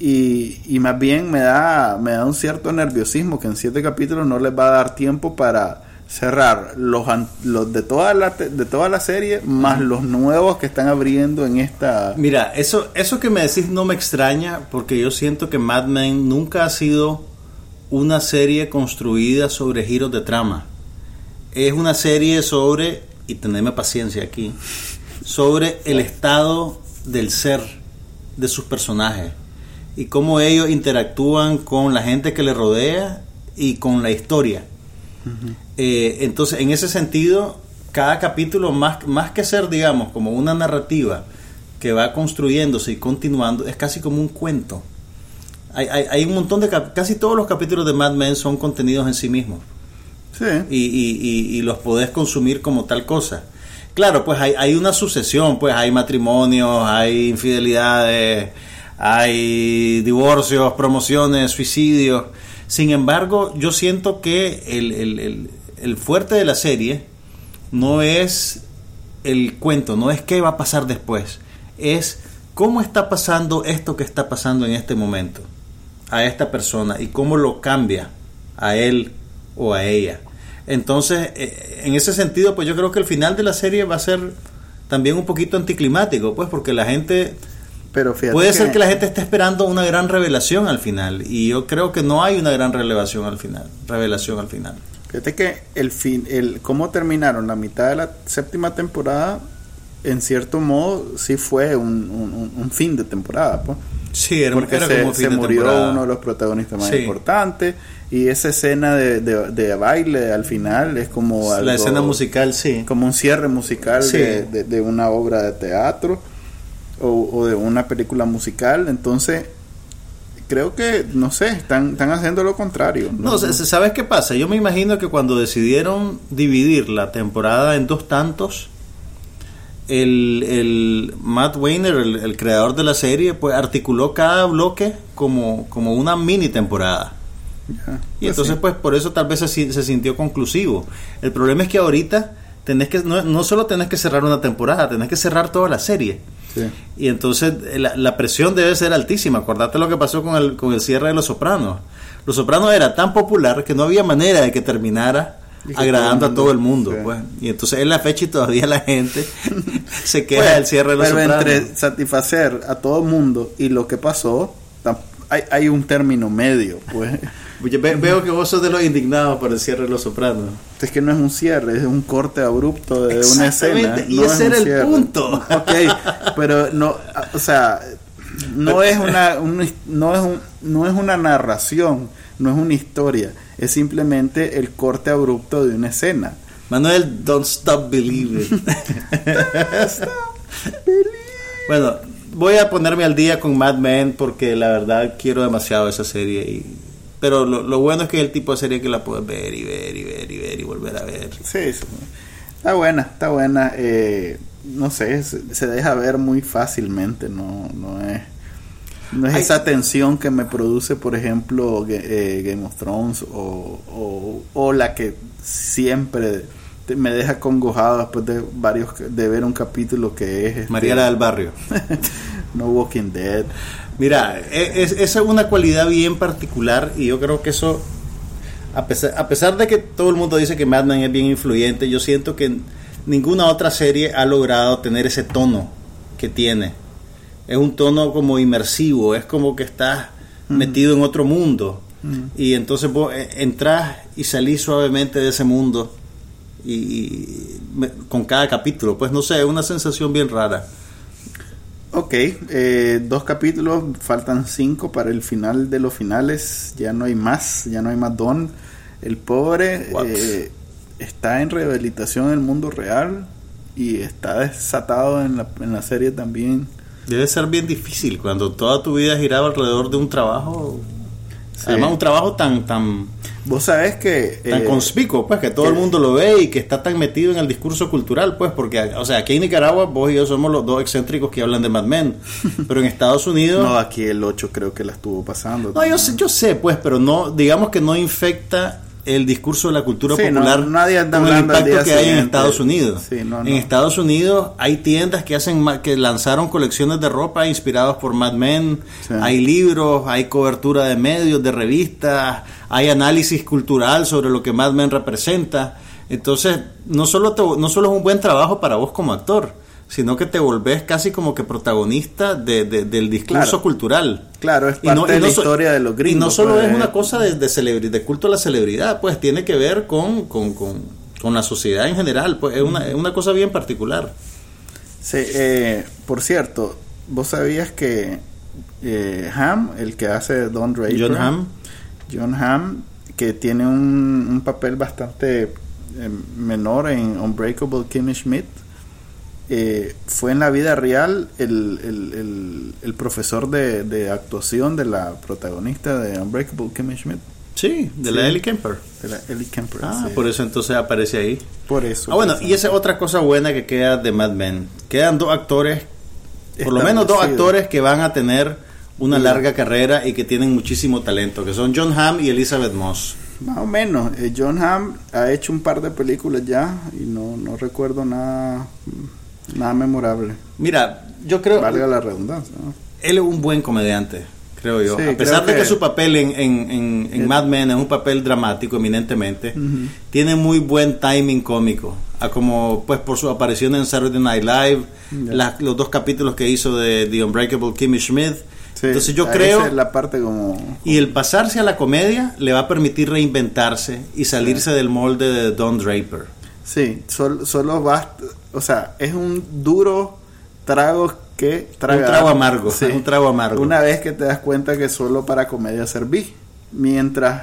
Y, y más bien me da, me da un cierto nerviosismo que en siete capítulos no les va a dar tiempo para cerrar los, an- los de toda la de toda la serie más los nuevos que están abriendo en esta Mira, eso, eso que me decís no me extraña porque yo siento que Mad Men nunca ha sido una serie construida sobre giros de trama. Es una serie sobre, y tenedme paciencia aquí, sobre el estado del ser de sus personajes y cómo ellos interactúan con la gente que les rodea y con la historia. Eh, entonces, en ese sentido, cada capítulo, más, más que ser, digamos, como una narrativa que va construyéndose y continuando, es casi como un cuento. Hay, hay, hay un montón de... Casi todos los capítulos de Mad Men son contenidos en sí mismos y, y- y- los podés consumir como tal cosa. Claro, pues hay, hay una sucesión, pues hay matrimonios, hay infidelidades, hay divorcios, promociones, suicidios. Sin embargo, yo siento que el- el- el fuerte de la serie no es el cuento, no es qué va a pasar después, es cómo está pasando esto que está pasando en este momento a esta persona y cómo lo cambia a él o a ella. Entonces, eh, en ese sentido, pues yo creo que el final de la serie va a ser también un poquito anticlimático, pues porque la gente pero puede ser que la gente esté esperando una gran revelación al final y yo creo que no hay una gran revelación al final, revelación al final. Fíjate que el fin, el cómo terminaron la mitad de la séptima temporada, en cierto modo, sí fue un, un- un fin de temporada, pues. Sí, era, Porque era se, como se murió temporada. uno de los protagonistas más Sí. importantes y esa escena de, de- de baile al final es como La algo- escena musical, sí. como un cierre musical Sí. de, de- una obra de teatro o, o de una película musical entonces creo que no sé están están haciendo lo contrario No, se- ¿sabes qué pasa? Yo me imagino que cuando decidieron dividir la temporada en dos tantos, el, el Matt Weiner, el, el creador de la serie, pues articuló cada bloque como, como una mini temporada. Y pues entonces, sí. pues por eso tal vez se, se sintió conclusivo. El problema es que ahorita tenés que, no, no solo tenés que cerrar una temporada, tenés que cerrar toda la serie. Sí. Y entonces eh, la, la presión debe ser altísima. Acordate lo que pasó con el, con el cierre de Los Sopranos. Los Sopranos era tan popular que no había manera de que terminara agradando a todo el mundo. sí. Pues. Y entonces es la fecha y todavía la gente [laughs] se queja Pues, del cierre de Los pero Sopranos. entre satisfacer a todo el mundo y lo que pasó hay, hay un término medio pues [laughs] ve- veo que vos sos de los indignados por el cierre de Los Sopranos. es que no es un cierre es un corte abrupto de una escena y no ese es era el cierre. punto. [laughs] ok pero no o sea no es una, un- no es un- no es una narración no es una historia es simplemente el corte abrupto de una escena Manuel, [laughs] don't stop believing. bueno, voy a ponerme al día con Mad Men porque la verdad quiero demasiado esa serie. Y, pero lo, lo bueno es que es el tipo de serie que la puedes ver y ver y ver y ver y volver a ver. Sí, sí. está buena, está buena. Eh, no sé, se, se deja ver muy fácilmente, no, no es, no es Ay. esa tensión que me produce, por ejemplo, eh, Game of Thrones o, o, o la que siempre me deja congojado después de varios de ver un capítulo que es este, Mariela del Barrio. [laughs] No Walking Dead. Mira, e- es- esa es una cualidad bien particular y yo creo que eso a pesar, a pesar de que todo el mundo dice que Mad Men es bien influyente, yo siento que ninguna otra serie ha logrado tener ese tono que tiene. Es un tono como inmersivo, es como que estás metido en otro mundo. Y entonces vos eh, entras y salís suavemente de ese mundo y, y me- con cada capítulo. Pues no sé, es una sensación bien rara. Ok, eh, dos capítulos, faltan cinco para el final de los finales, ya no hay más, ya no hay más Don. El pobre eh, está en rehabilitación en el mundo real y está desatado en la, en la serie también. Debe ser bien difícil cuando toda tu vida giraba alrededor de un trabajo. Sí. Además, un trabajo tan tan Vos sabés que... tan eh, conspicuo, pues que todo que- el mundo lo ve y que está tan metido en el discurso cultural, pues porque, o sea, aquí en Nicaragua vos y yo somos los dos excéntricos que hablan de Mad Men, [laughs] pero en Estados Unidos... No, aquí el 8 creo que la estuvo pasando. No, yo sé, yo sé, pues, pero no, digamos que no infecta el discurso de la cultura Sí, no, popular nadie anda con el impacto que hay en. Estados Unidos. Sí, no, en no. Estados Unidos hay tiendas que hacen que lanzaron colecciones de ropa inspiradas por Mad Men, Sí. hay libros, hay cobertura de medios, de revistas, hay análisis cultural sobre lo que Mad Men representa. Entonces, no solo te- no solo es un buen trabajo para vos como actor, sino que te volvés casi como que protagonista de- de- del discurso Claro. cultural. Claro, es parte de la historia de los gringos. Y no solo pues, es una cosa de, de, culto a la celebridad, pues tiene que ver con, con, con, con la sociedad en general, pues es una, es una cosa bien particular. Sí, eh, por cierto, vos sabías que eh, Ham, el que hace Don Draper, John Hamm. John Hamm, que tiene un, un papel bastante eh, menor en Unbreakable Kimmy Schmidt, eh, fue en la vida real el, el- el- el profesor de, de actuación de la protagonista de Unbreakable Kimmy Schmidt, Sí, de Sí. la Ellie Kemper. de la Ellie Kemper. Ah, sí. por eso entonces aparece ahí. Por eso. Ah, bueno, y esa es otra cosa buena que queda de Mad Men. Quedan dos actores, por lo menos dos actores que van a tener una Sí. larga carrera y que tienen muchísimo talento, que son John Hamm y Elizabeth Moss. Más o menos. Eh, John Hamm ha hecho un par de películas ya y no, no recuerdo nada, nada memorable. Mira, yo creo... Valga la redundancia. ¿no? él es un buen comediante, creo yo. Sí, a pesar de que que- su papel en, en, en- en El- Mad Men es un papel dramático eminentemente, tiene muy buen timing cómico. A como pues por su aparición en Saturday Night Live, las- los dos capítulos que hizo de The Unbreakable Kimmy Schmidt. Sí, Entonces yo creo... es la parte como... Y el pasarse a la comedia le va a permitir reinventarse y salirse del molde de Don Draper. Sí, sol- solo basta... O sea, es un duro trago que tragar. Un trago amargo, Sí. un trago amargo. Una vez que te das cuenta que solo para comedia serví. Mientras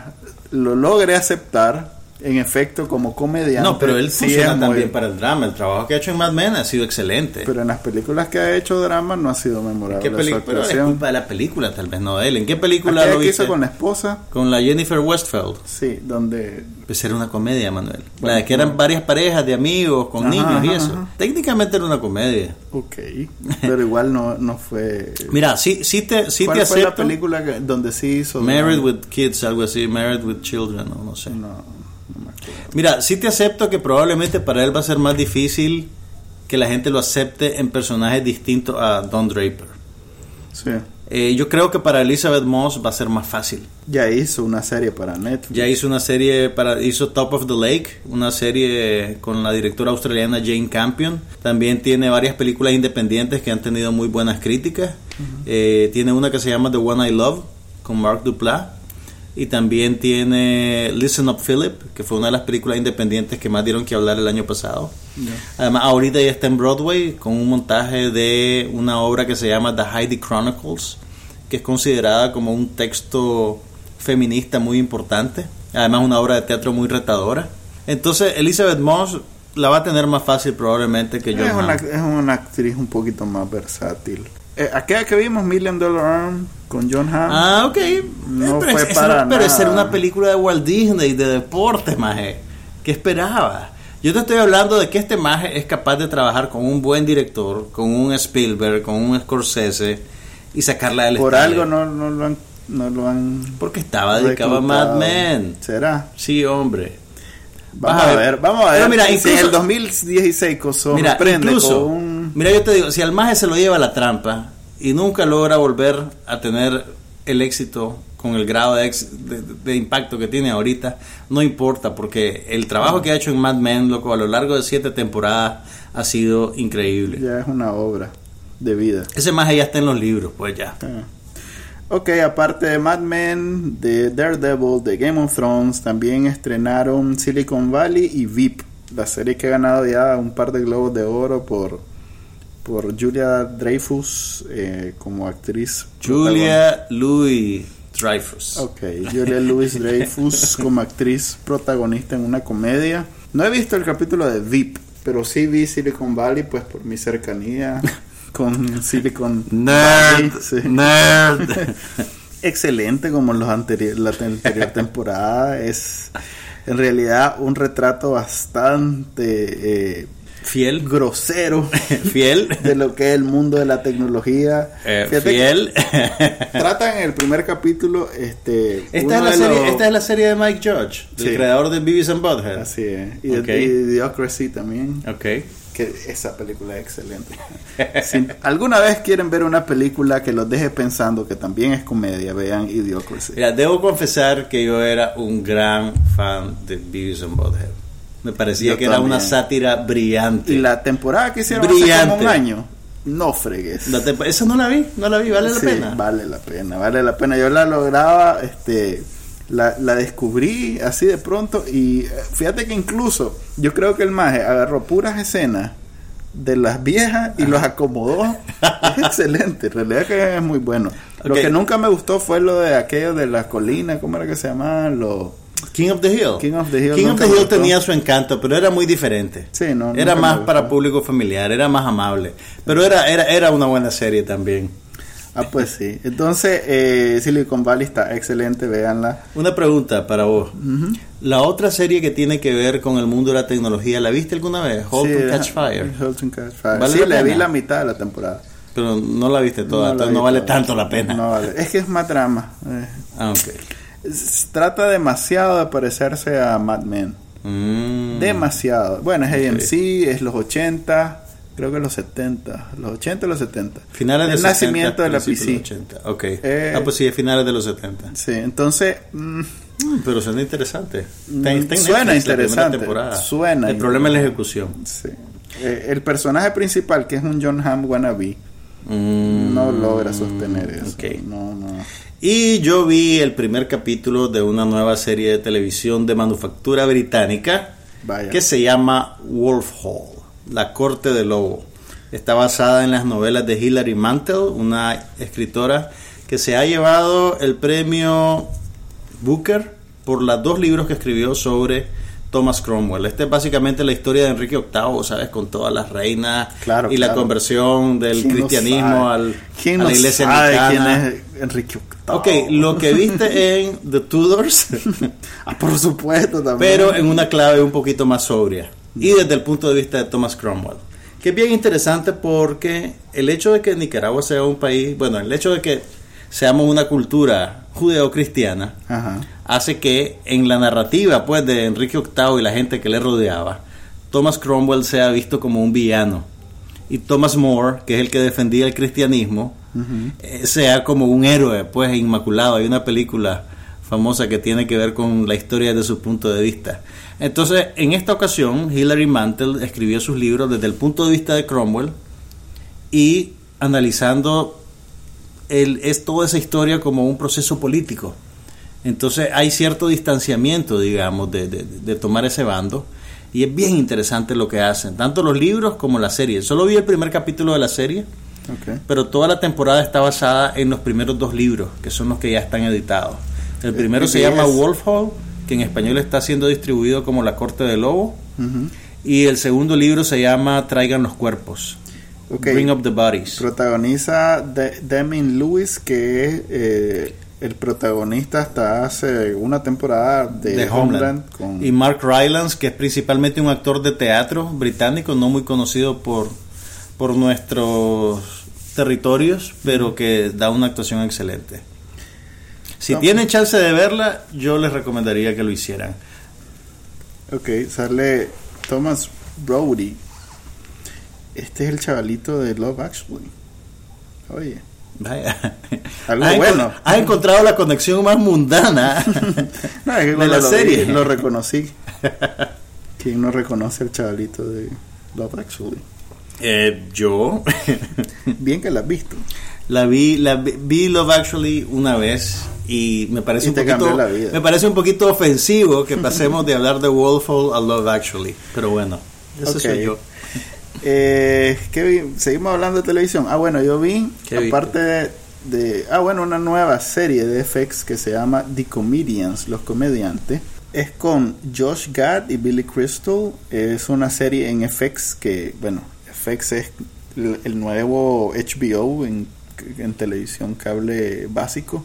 lo logre aceptar, en efecto, como comediante... No, pero él sí funciona muy- también para el drama. El trabajo que ha hecho en Mad Men ha sido excelente. Pero en las películas que ha hecho drama no ha sido memorable ¿Qué película? Pero es culpa de la película, tal vez no de él. ¿En qué película Aquella lo viste? hizo con la esposa, Con la Jennifer Westfeld. sí, donde... Pues era una comedia, Manuel. Bueno, la de que eran varias parejas de amigos con Ajá, niños y ajá, eso. ajá. Técnicamente era una comedia. Ok, pero igual no, no fue... [laughs] Mira, sí, sí te, sí ¿Cuál te fue la acepto. película que- donde sí hizo... Married with Kids, algo así. Married with Children, o no sé. No, no. Mira, sí te acepto que probablemente para él va a ser más difícil que la gente lo acepte en personajes distintos a Don Draper. Sí. Eh, yo creo que para Elizabeth Moss va a ser más fácil. Ya hizo una serie para Netflix. Ya hizo una serie para hizo Top of the Lake, una serie con la directora australiana Jane Campion. También tiene varias películas independientes que han tenido muy buenas críticas. Eh, tiene una que se llama The One I Love con Mark Duplass y también tiene Listen Up Philip, que fue una de las películas independientes que más dieron que hablar el año pasado. Además, ahorita ya está en Broadway con un montaje de una obra que se llama The Heidi Chronicles, que es considerada como un texto feminista muy importante. Además, una obra de teatro muy retadora. Entonces, Elizabeth Moss la va a tener más fácil probablemente que John es, una, es una actriz un poquito más versátil. Eh, aquella que vimos, Million Dollar Arm, con John Hamm. Ah, ok. No pero fue es, para pero nada. una película de Walt Disney, de deportes, maje. ¿Qué esperaba? Yo te estoy hablando de que este maje es capaz de trabajar con un buen director, con un Spielberg, con un Scorsese y sacarla del Por estadio. algo no, no lo han... No lo han Porque estaba dedicado a. Mad Men. ¿Será? Sí, hombre. Vamos a ver, vamos a ver. Pero mira, si incluso- en el 2016 co- Mira, incluso, con un... mira, yo te digo, si al maje se lo lleva a la trampa y nunca logra volver a tener el éxito con el grado de, de, impacto que tiene ahorita, no importa, porque el trabajo que ha hecho en Mad Men, loco, a lo largo de siete temporadas ha sido increíble. Ya es una obra de vida. Ese más allá está en los libros, pues ya. Ah. Ok, aparte de Mad Men, de Daredevil, de Game of Thrones, también estrenaron Silicon Valley y VIP, la serie que ha ganado ya un par de globos de oro por, por Julia Dreyfus eh, como actriz. Julia Louis Dreyfus. Ok, Julia Louis [laughs] Dreyfus como actriz protagonista en una comedia. No he visto el capítulo de VIP, pero sí vi Silicon Valley, pues por mi cercanía [laughs] con Silicon Nerd. Nerd. [laughs] Excelente como los anterior, la anterior temporada. Es en realidad un retrato bastante eh, fiel, grosero, [laughs] fiel de lo que es el mundo de la tecnología. Eh, fiel. [laughs] Trata en el primer capítulo este esta es, la serie, esta es la serie de Mike Judge, el creador de Beavis and Butthead. Así es. Y de Idiocracy también. Okay que esa película es excelente. [laughs] si alguna vez quieren ver una película que los deje pensando que también es comedia, vean Idiocracy. Mira, debo confesar que yo era un gran fan de Beavis and Butthead. Me parecía que era una sátira brillante. Y la temporada que hicieron brillante. hace como un año, no fregues. esa no la vi, no la vi, vale la pena. Vale la pena, vale la pena. Yo la lograba, este la, la, descubrí así de pronto y eh, fíjate que incluso yo creo que el maje agarró puras escenas de las viejas y los acomodó. [laughs] es excelente, en realidad que es muy bueno. Lo que nunca me gustó fue lo de aquello de las colinas, ¿cómo era que se llamaba? Lo... King of the Hill. King of the Hill, King of the Hill tenía su encanto, pero era muy diferente. Sí, no, era más para público familiar, era más amable. Pero era, era, era una buena serie también. Ah, pues sí. Entonces, eh, Silicon Valley está excelente, véanla. Una pregunta para vos. La otra serie que tiene que ver con el mundo de la tecnología, ¿la viste alguna vez? Halt sí, Catch Fire. Halt Catch Fire. sí, le vi la mitad de la temporada. Pero no la viste toda, entonces no vale tanto la pena. No vale. Es que es más drama. Eh. Ah, ok. Trata demasiado de parecerse a Mad Men. Mm. Demasiado. Bueno, es AMC, es los 80 creo que los 70, los 80 y los 70. Finales del nacimiento de la PC. 80. Ok. Eh, ah, pues sí, finales de los 70. Sí, entonces... Mm, mm, pero suena interesante. Mm, suena interesante. Suena. El problema es la ejecución. Sí. Eh, el personaje principal, que es un John Hamm wannabe, no logra sostener eso. Okay. No, no. Y yo vi el primer capítulo de una nueva serie de televisión de manufactura británica que se llama Wolf Hall. La Corte del Lobo. Está basada en las novelas de Hilary Mantel, una escritora que se ha llevado el premio Booker por los dos libros que escribió sobre Thomas Cromwell. Esta es básicamente la historia de Enrique VIII, ¿sabes? Con todas las reinas y la conversión del cristianismo al, a la iglesia es Enrique VIII? Ok, lo que viste [laughs] en The Tudors. ah, por supuesto también. Pero en una clave un poquito más sobria y desde el punto de vista de Thomas Cromwell. Que es bien interesante porque el hecho de que Nicaragua sea un país, bueno, el hecho de que seamos una cultura judeo-cristiana, hace que en la narrativa pues de Enrique VIII y la gente que le rodeaba, Thomas Cromwell sea visto como un villano. Y Thomas More, que es el que defendía el cristianismo, eh, sea como un héroe, pues inmaculado. Hay una película famosa que tiene que ver con la historia desde su punto de vista. Entonces, en esta ocasión, Hilary Mantel escribió sus libros desde el punto de vista de Cromwell y analizando el, es toda esa historia como un proceso político. Entonces hay cierto distanciamiento, digamos, de, de, tomar ese bando. Y es bien interesante lo que hacen, tanto los libros como la serie. Solo vi el primer capítulo de la serie, pero toda la temporada está basada en los primeros dos libros, que son los que ya están editados. El primero se llama Wolf Hall que en español está siendo distribuido como La Corte del Lobo. Y el segundo libro se llama Traigan los Cuerpos. Bring Up the Bodies. Protagoniza de Lewis, que es eh, el protagonista hasta hace una temporada de, Homeland. Y Mark Rylance, que es principalmente un actor de teatro británico, no muy conocido por, por nuestros territorios, pero que da una actuación excelente. Si tienen chance de verla, yo les recomendaría que lo hicieran. Ok, sale Thomas Brody. Este es el chavalito de Love Actually. Oye. Vaya. Algo Has bueno. encon- Has encontrado la conexión más mundana [laughs] No, es que de la lo serie. vi, lo reconocí. ¿Quién no reconoce al chavalito de Love Actually? Eh, yo [laughs] Bien que la has visto. la vi, la vi, vi Love Actually una vez y me parece Y un poquito, la vida. me parece un poquito ofensivo que [laughs] pasemos de hablar de Wolfhall a Love Actually, pero bueno, eso Ok. soy yo. Eh, ¿qué vi? Seguimos hablando de televisión. Ah, bueno, yo vi, aparte de, de- Ah, bueno, una nueva serie de FX que se llama The Comedians, Los Comediantes. Es con Josh Gad y Billy Crystal. Es una serie en FX que, bueno, FX es el, el nuevo HBO en, en televisión cable básico.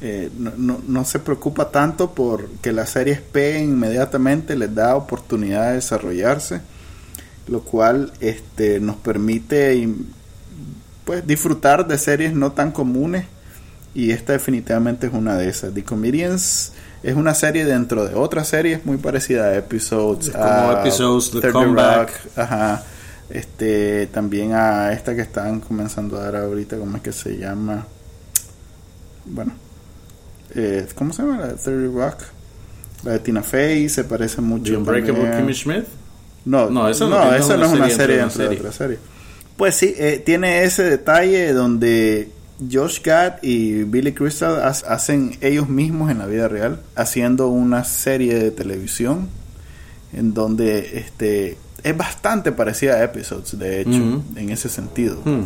Eh, no, no, no se preocupa tanto por que las series peguen inmediatamente, les da oportunidad de desarrollarse lo cual este nos permite pues disfrutar de series no tan comunes y esta definitivamente es una de esas. The Comedians es una serie dentro de otras series muy parecida a Episodes, Como a Episodes, The 30 Comeback. Rock, ajá, este también a esta que están comenzando a dar ahorita, ¿cómo es que se llama? Bueno, eh, ¿cómo se llama? La de 30 Rock. La de Tina Fey se parece mucho. Unbreakable. Kimmy Schmidt. No, No, eso no- no, no es no es una serie dentro de otra serie. Pues sí, eh, tiene ese detalle donde Josh Gad y Billy Crystal ha- hacen ellos mismos en la vida real, haciendo una serie de televisión en donde este es bastante parecida a Episodes, de hecho, en ese sentido. Hmm.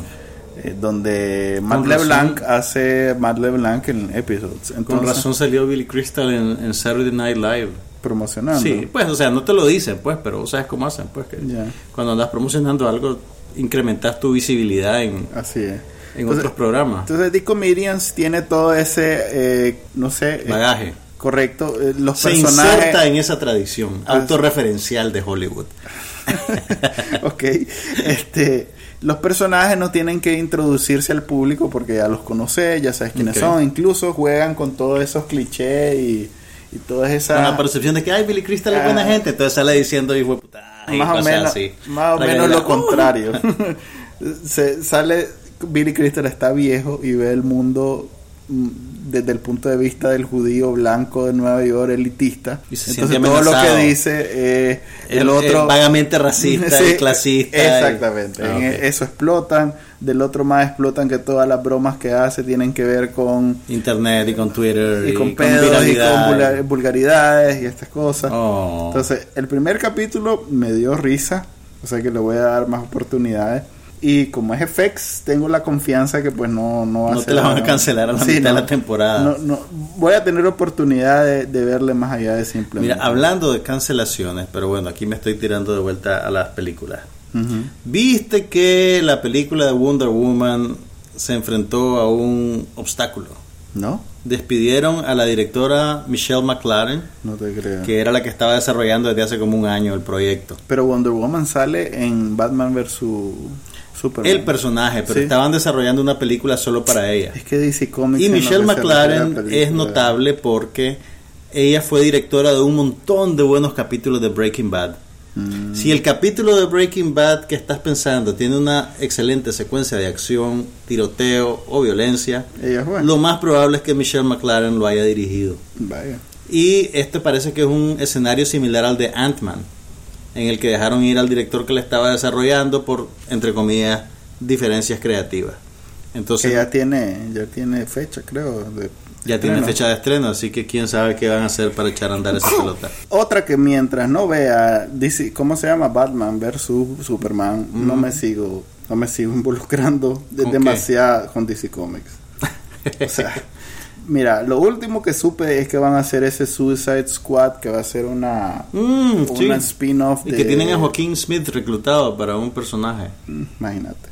Eh, donde Matt Con razón. LeBlanc hace Matt LeBlanc en Episodes. Con razón salió Billy Crystal en, en Saturday Night Live. promocionando. Sí, pues, o sea, no te lo dicen, pues, pero sabes cómo hacen, pues, que cuando andas promocionando algo, incrementas tu visibilidad en, Así es. en Entonces, otros programas. Entonces, The Comedians tiene todo ese, eh, no sé, eh, Bagaje. Correcto, eh, los Se personajes. inserta en esa tradición Ah, autorreferencial de Hollywood. [laughs] ok, este, los personajes no tienen que introducirse al público porque ya los conoces, ya sabes quiénes son, incluso juegan con todos esos clichés y, y todas esas. Con la percepción de que, ay, Billy Crystal es Ah. buena gente, entonces sale diciendo, hijo de puta, más o menos, así. más o menos lo "Oh". contrario. [laughs] Se sale Billy Crystal está viejo y ve el mundo mm, desde el punto de vista del judío blanco de Nueva York elitista. Y se Entonces todo lo que dice eh, el, El- otro el vagamente racista [laughs] Sí, clasista. Exactamente. Ah. Eso explotan. Del otro más explotan que todas las bromas que hace tienen que ver con Internet y con Twitter y con pedos y con vulgar- vulgaridades y estas cosas. Oh. Entonces, el primer capítulo me dio risa, o sea que le voy a dar más oportunidades. Y como es FX, tengo la confianza que pues no, no va No a te la van a cancelar a la mitad de la temporada. No, no, voy a tener oportunidad de, de verle más allá de simplemente. Mira, hablando de cancelaciones, pero bueno, aquí me estoy tirando de vuelta a las películas. ¿Viste que la película de Wonder Woman se enfrentó a un obstáculo? ¿No? Despidieron a la directora Michelle McLaren, No te creo. que era la que estaba desarrollando desde hace como un año el proyecto. Pero Wonder Woman sale en Batman vs. Superman. El personaje, pero Sí. estaban desarrollando una película solo para ella. Es que DC Comics. Y Michelle McLaren es notable porque ella fue directora de un montón de buenos capítulos de Breaking Bad. Mm. Si el capítulo de Breaking Bad que estás pensando tiene una excelente secuencia de acción, tiroteo o violencia, Ella lo más probable es que Michelle McLaren lo haya dirigido. Vaya. Y este parece que es un escenario similar al de Ant-Man, en el que dejaron ir al director que le estaba desarrollando por, entre comillas, diferencias creativas. Entonces, que ya tiene, ya tiene fecha, creo. de- ya tiene estreno. fecha de estreno, así que quién sabe qué van a hacer para echar a andar esa pelota. Otra que mientras no vea, DC, ¿cómo se llama? Batman versus Superman, no me sigo, no me sigo involucrando demasiado con DC Comics. O sea, [laughs] mira, lo último que supe es que van a hacer ese Suicide Squad, que va a ser una, Mm, sí. spin-off Y de- que tienen a Joaquín Smith reclutado para un personaje. Mm, Imagínate.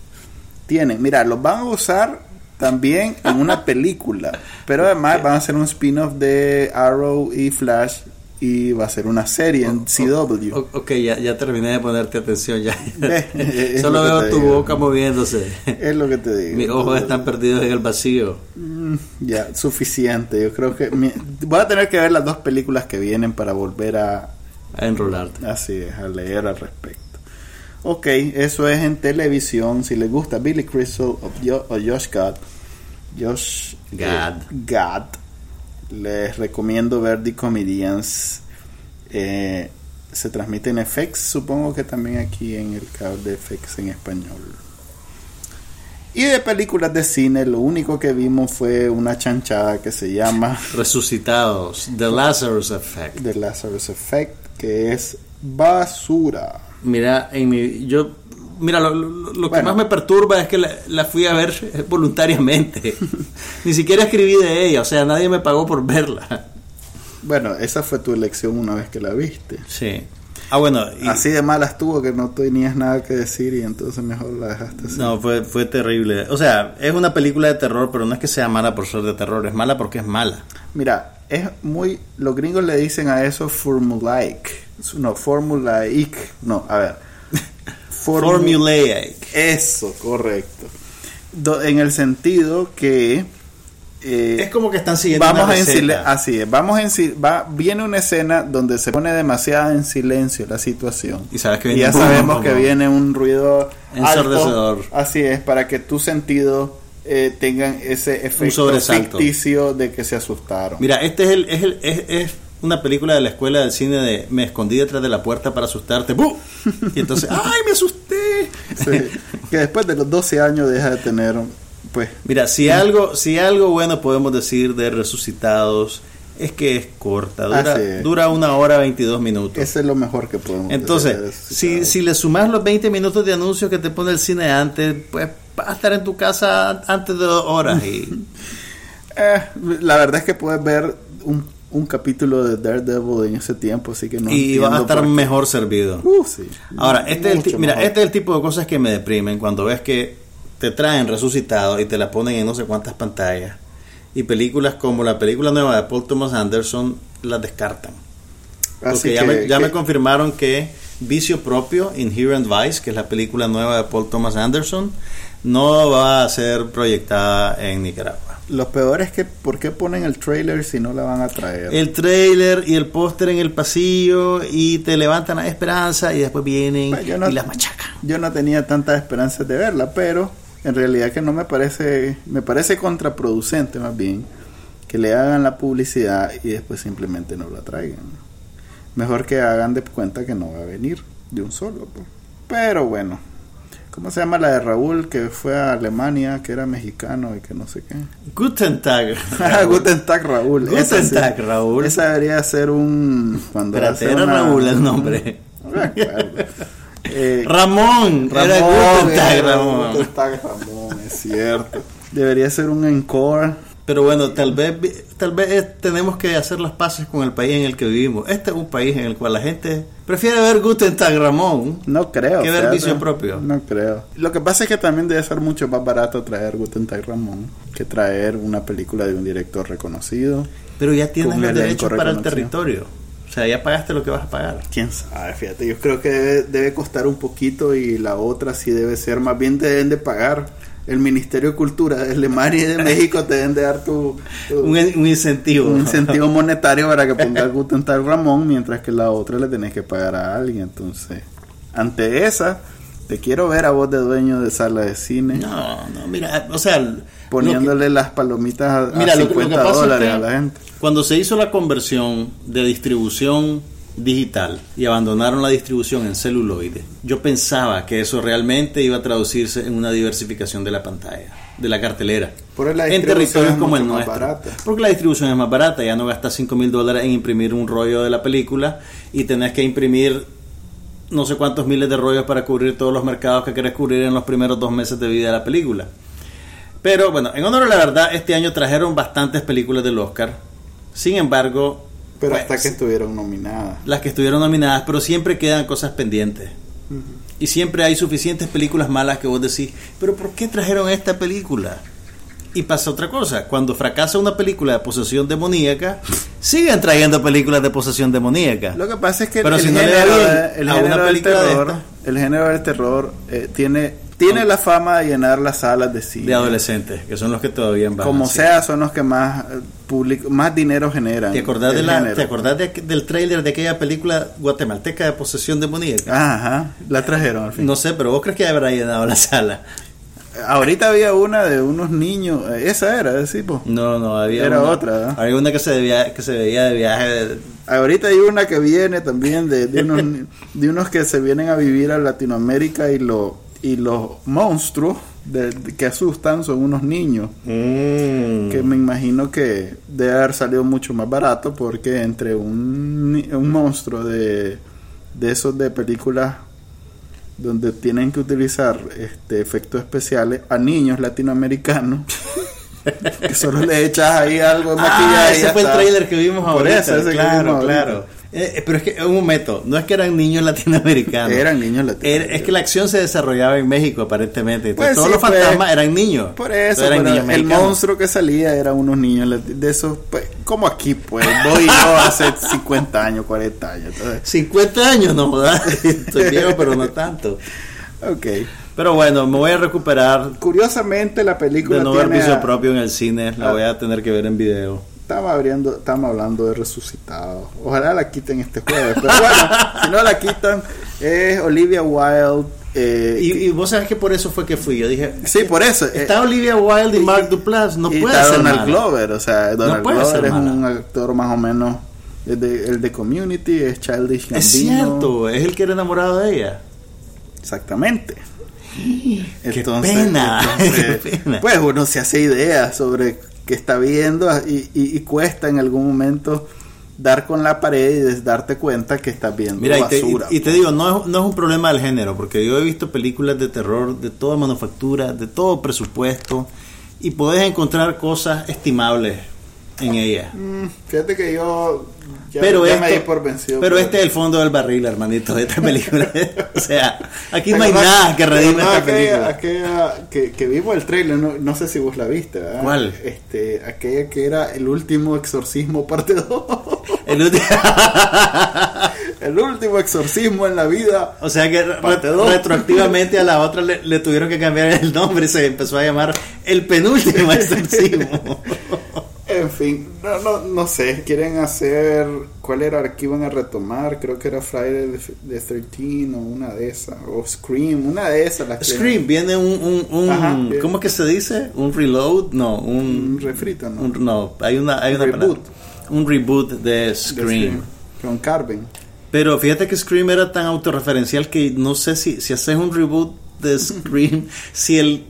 Tienen, mira, los van a usar también en una película, pero además [laughs] van a hacer un spin-off de Arrow y Flash y va a ser una serie en CW. O- ok, ya, ya terminé de ponerte atención. ya [laughs] es Solo veo tu digo. boca moviéndose. Es lo que te digo. Mis ojos están perdidos en el vacío. Mm, Ya, suficiente. Yo creo que mi- voy a tener que ver las dos películas que vienen para volver a A enrolarte. así es, a leer al respecto. Ok, eso es en televisión. Si les gusta Billy Crystal o, Josh Gad, Josh eh, Gad. Gad. Les recomiendo ver The Comedians. Eh, se transmite en FX, supongo que también aquí en el cable de FX en español. Y de películas de cine, lo único que vimos fue una chanchada que se llama Resucitados, The Lazarus Effect. The Lazarus Effect, que es basura. Mira, en mi, yo, mira, lo, lo- lo que más me perturba es que la, la fui a ver [laughs] voluntariamente. [laughs] Ni siquiera escribí de ella, o sea, nadie me pagó por verla. Bueno, esa fue tu elección una vez que la viste. Sí. Ah, bueno, y- Así de mala estuvo que no tenías nada que decir y entonces mejor la dejaste así. no, fue, fue terrible. O sea, es una película de terror, pero no es que sea mala por ser de terror, es mala porque es mala. Mira, es muy. Los gringos le dicen a eso formulaic. No, formulaic. No, a ver. Formu- Formulaic. Eso, correcto. Do- en el sentido que. eh, Es como que están siguiendo vamos una en receta. silencio. Así es. Vamos en va Viene una escena donde se pone demasiado en silencio la situación. Y sabes que Y viene ya un boom, sabemos boom, que boom. viene un ruido Ensordecedor. alto. Así es, para que tu sentido eh, tengan ese efecto sobresalto. ficticio de que se asustaron. Mira, este es, el, es, el- es, es una película de la escuela del cine de me escondí detrás de la puerta para asustarte. ¡Bu! Y entonces, [laughs] ¡ay, me asusté! Sí, que después de los 12 años deja de tener, pues, Mira, si algo, si algo bueno podemos decir de Resucitados es que es corta, dura, dura una hora 22 minutos. ese es lo mejor que podemos Entonces, si, si le sumas los 20 minutos de anuncios que te pone el cine antes, pues vas a estar en tu casa antes de dos horas. Y, [laughs] Eh, la verdad es que puedes ver un, un capítulo de Daredevil en ese tiempo, así que no y vas a estar mejor servido. Uh, sí. Ahora, este es, el, mira, mejor. este es el tipo de cosas que me deprimen cuando ves que te traen resucitado y te la ponen en no sé cuántas pantallas. Y películas como la película nueva de Paul Thomas Anderson las descartan. Así Porque ya, que- me, ya que- me confirmaron que Vicio Propio, Inherent Vice, que es la película nueva de Paul Thomas Anderson, no va a ser proyectada en Nicaragua. Lo peor es que, ¿por qué ponen el trailer si no la van a traer? El trailer y el póster en el pasillo y te levantan la esperanza y después vienen Pues no- y la machacan. Yo no tenía tantas esperanzas de verla, pero en realidad que no me parece, me parece contraproducente más bien que le hagan la publicidad y después simplemente no la traigan. Mejor que hagan de cuenta que no va a venir de un solo. pues. Pero bueno, ¿cómo se llama la de Raúl que fue a Alemania, que era mexicano y que no sé qué? Guten Tag. Ah, Guten Tag Raúl. Guten Esa. Tag, Raúl. Esa debería ser un... Cuando era una- Raúl el nombre. No me acuerdo. Eh, Ramón. era Ramón, Guten Tag, Ramón. Guten Tag Ramón, es cierto. Debería ser un encore. Pero bueno, tal vez, tal vez eh, tenemos que hacer las paces con el país en el que vivimos. Este es un país en el cual la gente prefiere ver Guten Tag Ramón. No creo. Que ver fíjate. vicio propio. No creo. Lo que pasa es que también debe ser mucho más barato traer Guten Tag Ramón que traer una película de un director reconocido. Pero ya tienes los derechos para el territorio. O sea, ya pagaste lo que vas a pagar. Quién sabe, fíjate. Yo creo que debe, debe costar un poquito y la otra sí debe ser. Más bien deben de pagar. El Ministerio de Cultura de Alemania y de México te deben de dar tu, tu- [laughs] Un, un incentivo. un incentivo monetario para que [laughs] ponga Guten Tag Ramón, mientras que la otra le tenés que pagar a alguien. Entonces, ante esa, te quiero ver a vos de dueño de sala de cine, No, no, mira, o sea, que- poniéndole las palomitas a, a Mira, lo que- lo que 50 pasa es dólares a la gente. Cuando se hizo la conversión de distribución digital y abandonaron la distribución en celuloide, yo pensaba que eso realmente iba a traducirse en una diversificación de la pantalla, de la cartelera. Por la en territorios es como el nuestro. barata. Porque la distribución es más barata, ya no gastas 5 mil dólares en imprimir un rollo de la película y tenés que imprimir no sé cuántos miles de rollos para cubrir todos los mercados que querés cubrir en los primeros dos meses de vida de la película. Pero bueno, en honor a la verdad, este año trajeron bastantes películas del Oscar. Sin embargo, Pero pues, hasta que estuvieron nominadas. las que estuvieron nominadas, pero siempre quedan cosas pendientes. Y siempre hay suficientes películas malas que vos decís, pero ¿por qué trajeron esta película? Y pasa otra cosa, cuando fracasa una película de posesión demoníaca, [laughs] siguen trayendo películas de posesión demoníaca. Lo que pasa es que Pero el, si no le género, bien el del terror, esta. el género del terror eh, tiene tiene la fama de llenar las salas de cine. de adolescentes, que son los que todavía van. Como sea, son los que más eh, public- más dinero generan. ¿Te acordás, de la. ¿te acordás de- del trailer de aquella película guatemalteca de posesión demoníaca? Ajá, la trajeron al fin. No sé, pero vos crees que habrá llenado la sala. ahorita había una de unos niños, eh, esa era, sí, po. No, no, había Era una- otra, ¿eh? Había una que se, debía- que se veía de viaje. de- Ahorita hay una que viene también de, de unos, de unos que se vienen a vivir a Latinoamérica y, lo, y los monstruos de- de- que asustan son unos niños. Mm. Que me imagino que debe haber salido mucho más barato porque entre un, un monstruo de, de esos de películas donde tienen que utilizar este efectos especiales a niños latinoamericanos [laughs] que solo le echas ahí algo de maquillaje Ah, y ese fue el trailer que vimos Por ahorita. eso, ese que claro, vimos claro. Eh, pero es que, un momento, no es que eran niños latinoamericanos. [laughs] Eran niños Era- latinoamericanos. es que la acción se desarrollaba en México, aparentemente. Entonces, Pues todos sí, los pues, fantasmas eran niños. Por eso, eran niños el mexicanos. monstruo que salía era unos niños de esos, pues, como aquí, pues, voy yo hace 50 años, 40 años. Entonces, 50 años, no jodas. [laughs] Estoy viejo, pero no tanto. ok. Pero bueno, me voy a recuperar Curiosamente, la película de no ver tiene vicio a- propio en el cine. La Ah. voy a tener que ver en video. Estamos, abriendo, estamos hablando de resucitados. Ojalá la quiten este jueves. Pero bueno, [laughs] si no la quitan, es Olivia Wilde. eh, Y, y vos sabes que por eso fue que fui. Yo dije, sí, por eso. eh, está Olivia Wilde y Mark Duplass. No y puede está ser Donald mala. Glover. O sea, Donald puede Glover ser es mala. un actor más o menos. El de, el de Community es Childish Gambino. Es cierto, es el que era enamorado de ella. Exactamente. [gasps] Qué pena, [laughs] entonces, qué pena. Pues uno se hace ideas sobre qué está viendo y, y- y cuesta en algún momento dar con la pared y des- darte cuenta que estás viendo Mira, y te, y- basura. y te digo, no es, no es un problema del género, porque yo he visto películas de terror de toda manufactura, de todo presupuesto, y podés encontrar cosas estimables en ellas. Mm, fíjate que yo ya, pero ya me esto- di por vencido. pero este es el fondo del barril, hermanito, de esta película. [laughs] o sea, aquí no hay ¿Te acordás- nada que redime esta aquella- película. aquella que, que vimos el trailer, no, no sé si vos la viste, ¿verdad? ¿Cuál? Este, aquella que era el último exorcismo parte 2. El último- [laughs] el último exorcismo en la vida. o sea que re- Parte dos. retroactivamente a la otra le, le tuvieron que cambiar el nombre y se empezó a llamar El Penúltimo [laughs] Exorcismo. En fin, no, no, no sé, quieren hacer, ¿cuál era que iban a retomar? Creo que era Friday the, the 13 o una de esas, o Scream, una de esas. Las Scream, viene un, un, un- Ajá. ¿cómo es que se dice? Un reload, no, Un un, refrito, ¿no? un- no, hay una, hay Un una reboot. palabra. un reboot de De Scream. Con Carven. Pero fíjate que Scream era tan autorreferencial que no sé si, si haces un reboot de Scream, [laughs] si el,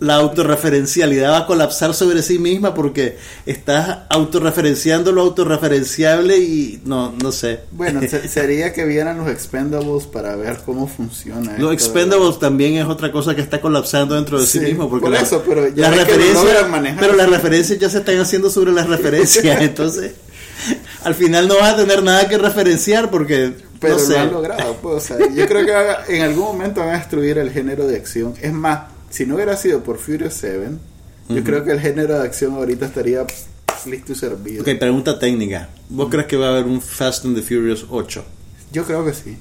la autorreferencialidad va a colapsar sobre sí misma porque estás autorreferenciando lo autorreferenciable y no, no sé. Bueno, se- [laughs] sería que vieran los Expendables para ver cómo funciona. Los Expendables también es otra cosa que está colapsando dentro de sí, Sí, mismo. Porque por la- eso, pero ya las referencias- manejar. pero las referencias ya se están haciendo sobre las referencias. [laughs] entonces, al final no vas a tener nada que referenciar porque, Pero no lo han logrado, pues, o sea, yo creo que en algún momento van a destruir el género de acción. Es más, si no hubiera sido por Furious 7, yo creo que el género de acción ahorita estaría listo y servido. Ok, pregunta técnica. ¿Vos crees que va a haber un Fast and the Furious 8 Yo creo que sí,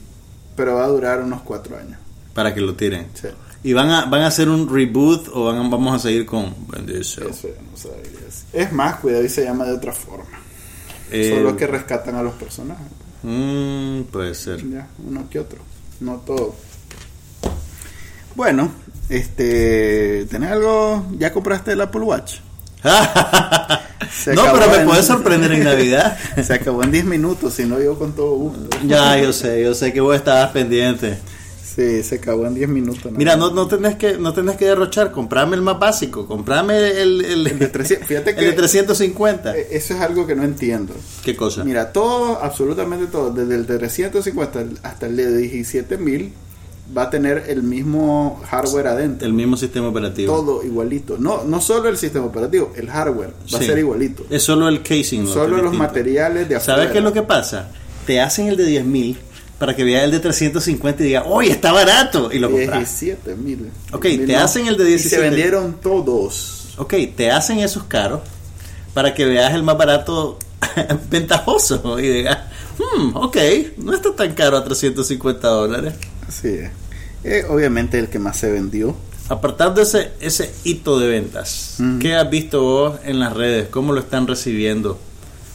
pero va a durar unos cuatro años. para que lo tiren? Sí, ¿Y van a, van a hacer un reboot o van a- vamos a seguir con eso ya no. Es más, cuidado y se llama de otra forma. Eh, Solo que rescatan a los personajes. mm, puede ser. Ya, uno que otro, no todo. Bueno, este, ¿tenés algo? ¿Ya compraste el Apple Watch? [laughs] No, pero me en- puedes sorprender en Navidad. [laughs] Se acabó en 10 minutos, si no yo con todo gusto. ya, yo sé, yo sé que vos estabas pendiente. Sí, se acabó en 10 minutos. Mira, no, no tenés que no tenés que derrochar, comprame el más básico, comprame el, el, El de 300, fíjate [laughs] el de 350. eh, eso es algo que no entiendo. ¿Qué cosa? Mira, todo, absolutamente todo, desde el de 350 hasta el de 17000 va a tener el mismo hardware adentro. El mismo sistema operativo. Todo igualito. No, no solo el sistema operativo, el hardware va a ser igualito. Es solo el casing. lo Solo los distinto. materiales de afuera. ¿Sabes qué es lo que pasa? Te hacen el de 10.000 para que veas el de 350 y diga, ¡oye, está barato! Y lo compras. 17 mil. Ok, te hacen el de Y 17. se vendieron todos. Ok, te hacen esos caros para que veas el más barato [laughs] ventajoso y digas, hmm, ok, no está tan caro a 350 dólares. Es. Eh, obviamente el que más se vendió. Apartando ese, ese hito de ventas. ¿qué has visto vos en las redes? ¿Cómo lo están recibiendo?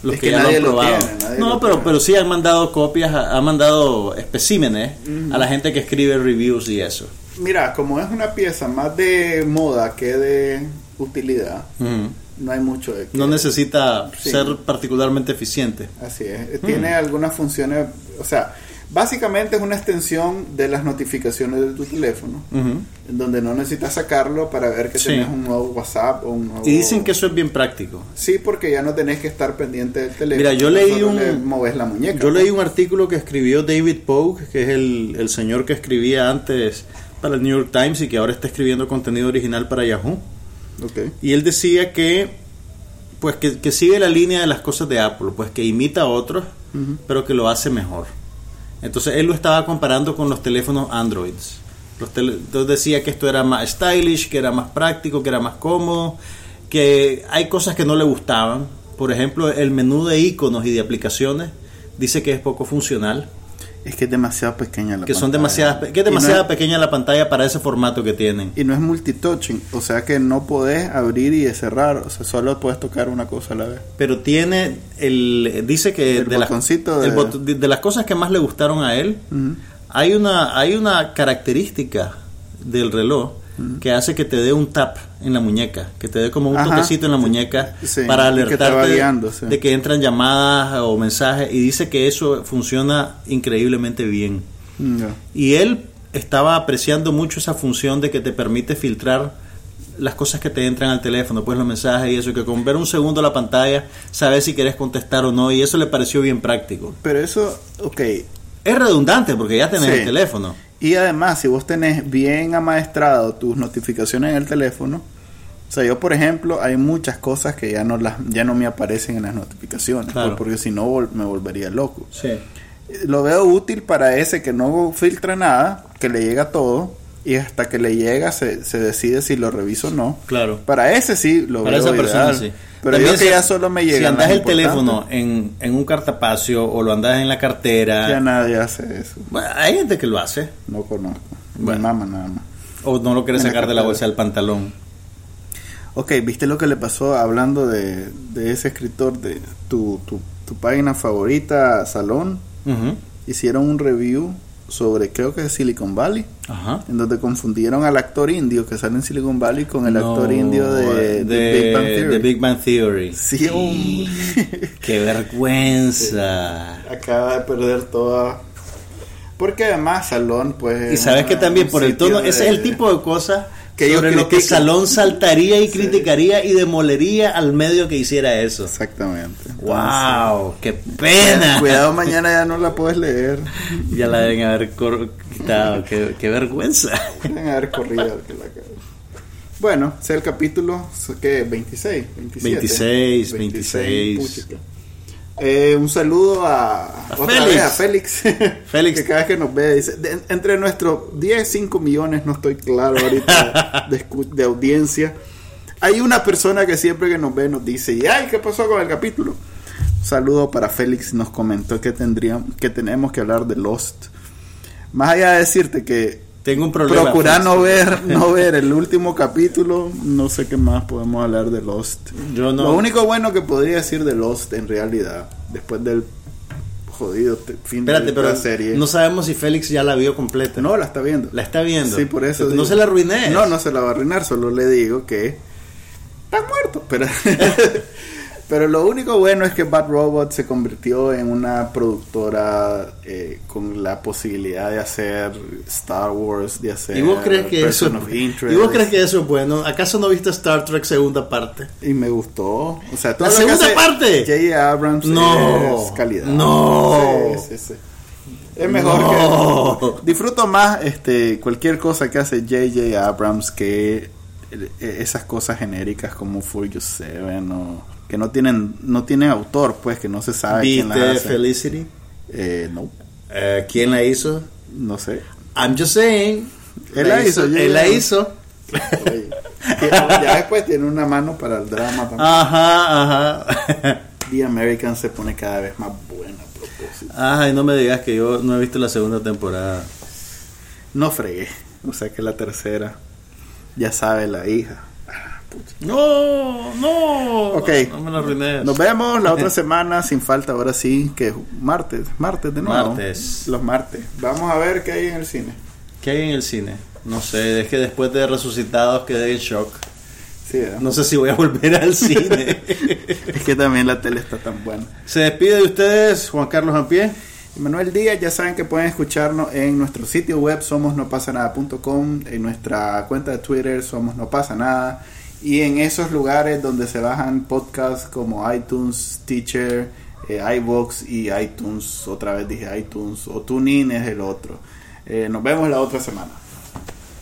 Los Es que, que ya lo han lo probado. tiene, nadie no, lo pero, tiene. pero sí han mandado copias, han mandado especímenes a la gente que escribe reviews y eso. Mira, como es una pieza más de moda que de utilidad, no hay mucho de que- No necesita Sí. ser particularmente eficiente. Así es. Tiene algunas funciones, o sea, básicamente es una extensión de las notificaciones de tu teléfono, en donde no necesitas sacarlo para ver que Sí. tenés un nuevo WhatsApp o un nuevo... Y dicen que eso es bien práctico. Sí, porque ya no tenés que estar pendiente del teléfono. Mira, yo leí un- le moves la muñeca. Yo leí un artículo que escribió David Pogue, que es el, el señor que escribía antes para el New York Times y que ahora está escribiendo contenido original para Yahoo. Ok. Y él decía que pues que, que sigue la línea de las cosas de Apple, pues que imita a otros, pero que lo hace mejor. Entonces él lo estaba comparando con los teléfonos Androids. Los entonces decía que esto era más stylish, que era más práctico, que era más cómodo, que hay cosas que no le gustaban. Por ejemplo, el menú de iconos y de aplicaciones dice que es poco funcional, Es que es demasiado pequeña la que son pantalla. demasiadas, que es no demasiado pequeña la pantalla para ese formato que tienen. Y no es multitouching, o sea que no podés abrir y cerrar, o sea, solo puedes tocar una cosa a la vez. pero tiene el dice que El de, las, de- el bot- de- de las cosas que más le gustaron a él hay una hay una característica del reloj que hace que te dé un tap en la muñeca que te dé como un Ajá. toquecito en la muñeca Sí, para que alertarte guiando, sí. de que entran llamadas o mensajes y dice que eso funciona increíblemente bien Ya. y él estaba apreciando mucho esa función de que te permite filtrar las cosas que te entran al teléfono, pues los mensajes y eso, que con ver un segundo la pantalla, sabes si quieres contestar o no, y eso le pareció bien práctico. Pero eso, ok. Es redundante porque ya tenés Sí. el teléfono. Y además, si vos tenés bien amaestrado tus notificaciones en el teléfono, o sea, yo por ejemplo, hay muchas cosas que ya no las ya no me aparecen en las notificaciones, Claro. por- porque si no vol- me volvería loco. Sí. Lo veo útil para ese que no filtra nada, que le llega todo y hasta que le llega se, se decide si lo reviso o no. Claro. Para ese sí lo Para veo esa persona ideal. sí. Pero También yo que si- ya solo me llega Si andas el teléfono en, en un cartapacio o lo andas en la cartera, ya nadie hace eso. bueno, hay gente que lo hace. No conozco. Bueno. Mi mamá nada más. O no lo quieres la sacar de la bolsa del pantalón. Ok, ¿viste lo que le pasó hablando de, de ese escritor de tu, tu, tu página favorita, Salón? Hicieron un review sobre, creo que es Silicon Valley, Ajá. en donde confundieron al actor indio que sale en Silicon Valley con el No, actor indio de, de de Big Bang Theory. de Big Bang Theory. Sí. [laughs] Qué vergüenza. Acaba de perder toda... Porque además Salón, pues... Y sabes que también por el tono, ese es el tipo de cosas Que ellos sobre lo que. Salón saltaría y Sí. criticaría y demolería al medio que hiciera eso. Exactamente. ¡Wow! ¡Qué pena! [laughs] Cuidado, mañana ya no la puedes leer. Ya la deben haber quitado. ¡Qué, qué vergüenza! Deben haber corrido que la. Bueno, sea el capítulo, ¿qué? 26, 27. 26, 26. puchica. Eh, un saludo a, otra Félix. vez a Félix. [laughs] Félix. que cada vez que nos ve dice, de- entre nuestros 10, 5 millones, no estoy claro ahorita [laughs] de, audiencia. Hay una persona que siempre que nos ve nos dice, "Y, ay, ¿qué pasó con el capítulo? Un saludo para Félix, nos comentó que tendríamos, que tenemos que hablar de Lost. Más allá de decirte que Tengo un problema. Procurar no ver, [laughs] no ver el último capítulo, no sé qué más podemos hablar de Lost. Yo no. Lo único bueno que podría decir de Lost en realidad, después del jodido fin Espérate, de pero la serie. no sabemos si Félix ya la vio completa. No, la está viendo. La está viendo. Sí, por eso. No se la arruiné. No, no se la va a arruinar, solo le digo que está muerto. Pero, [laughs] pero lo único bueno es que Bad Robot se convirtió en una productora eh, con la posibilidad de hacer Star Wars, de hacer ¿Y vos crees que eso Person of Interest. ¿Y vos crees que eso es bueno? ¿Acaso no viste Star Trek segunda parte? Y me gustó. O sea, todo ¿La segunda parte? J.J. Abrams No. es calidad. No. Sí, sí, sí. Es mejor No. que. Disfruto más este cualquier cosa que hace J.J. Abrams que eh, esas cosas genéricas como Furious 7 o que no tienen no tienen autor, pues que no se sabe quién ¿Viste las hace. Felicity? Eh, no, Eh, ¿Quién la hizo? no sé. I'm just saying. Él la hizo, yo Él la hizo. Oye, ya después tiene una mano para el drama también. Ajá, ajá. The American se pone cada vez más buena a propósito. Ay, no me digas que yo no he visto la segunda temporada. No fregué. O sea que la tercera ya sabe la hija. No, no. Ok. No me la arruines. Nos vemos la otra [laughs] semana sin falta. Ahora sí, que es martes. Martes de nuevo. Martes. Los martes. Vamos a ver qué hay en el cine. ¿Qué hay en el cine? No sé, es que después de Resucitados quedé en shock. Sí. No sé si voy a volver al cine. [laughs] Es que también la tele está tan buena. Se despide de ustedes Juan Carlos Ampié. Y Manuel Díaz, ya saben que pueden escucharnos en nuestro sitio web somos no pasa nada.com, en nuestra cuenta de Twitter somos no pasa nada y en esos lugares donde se bajan podcasts como iTunes, Teacher, eh, iVoox y iTunes, otra vez dije iTunes o TuneIn es el otro. Eh, nos vemos la otra semana.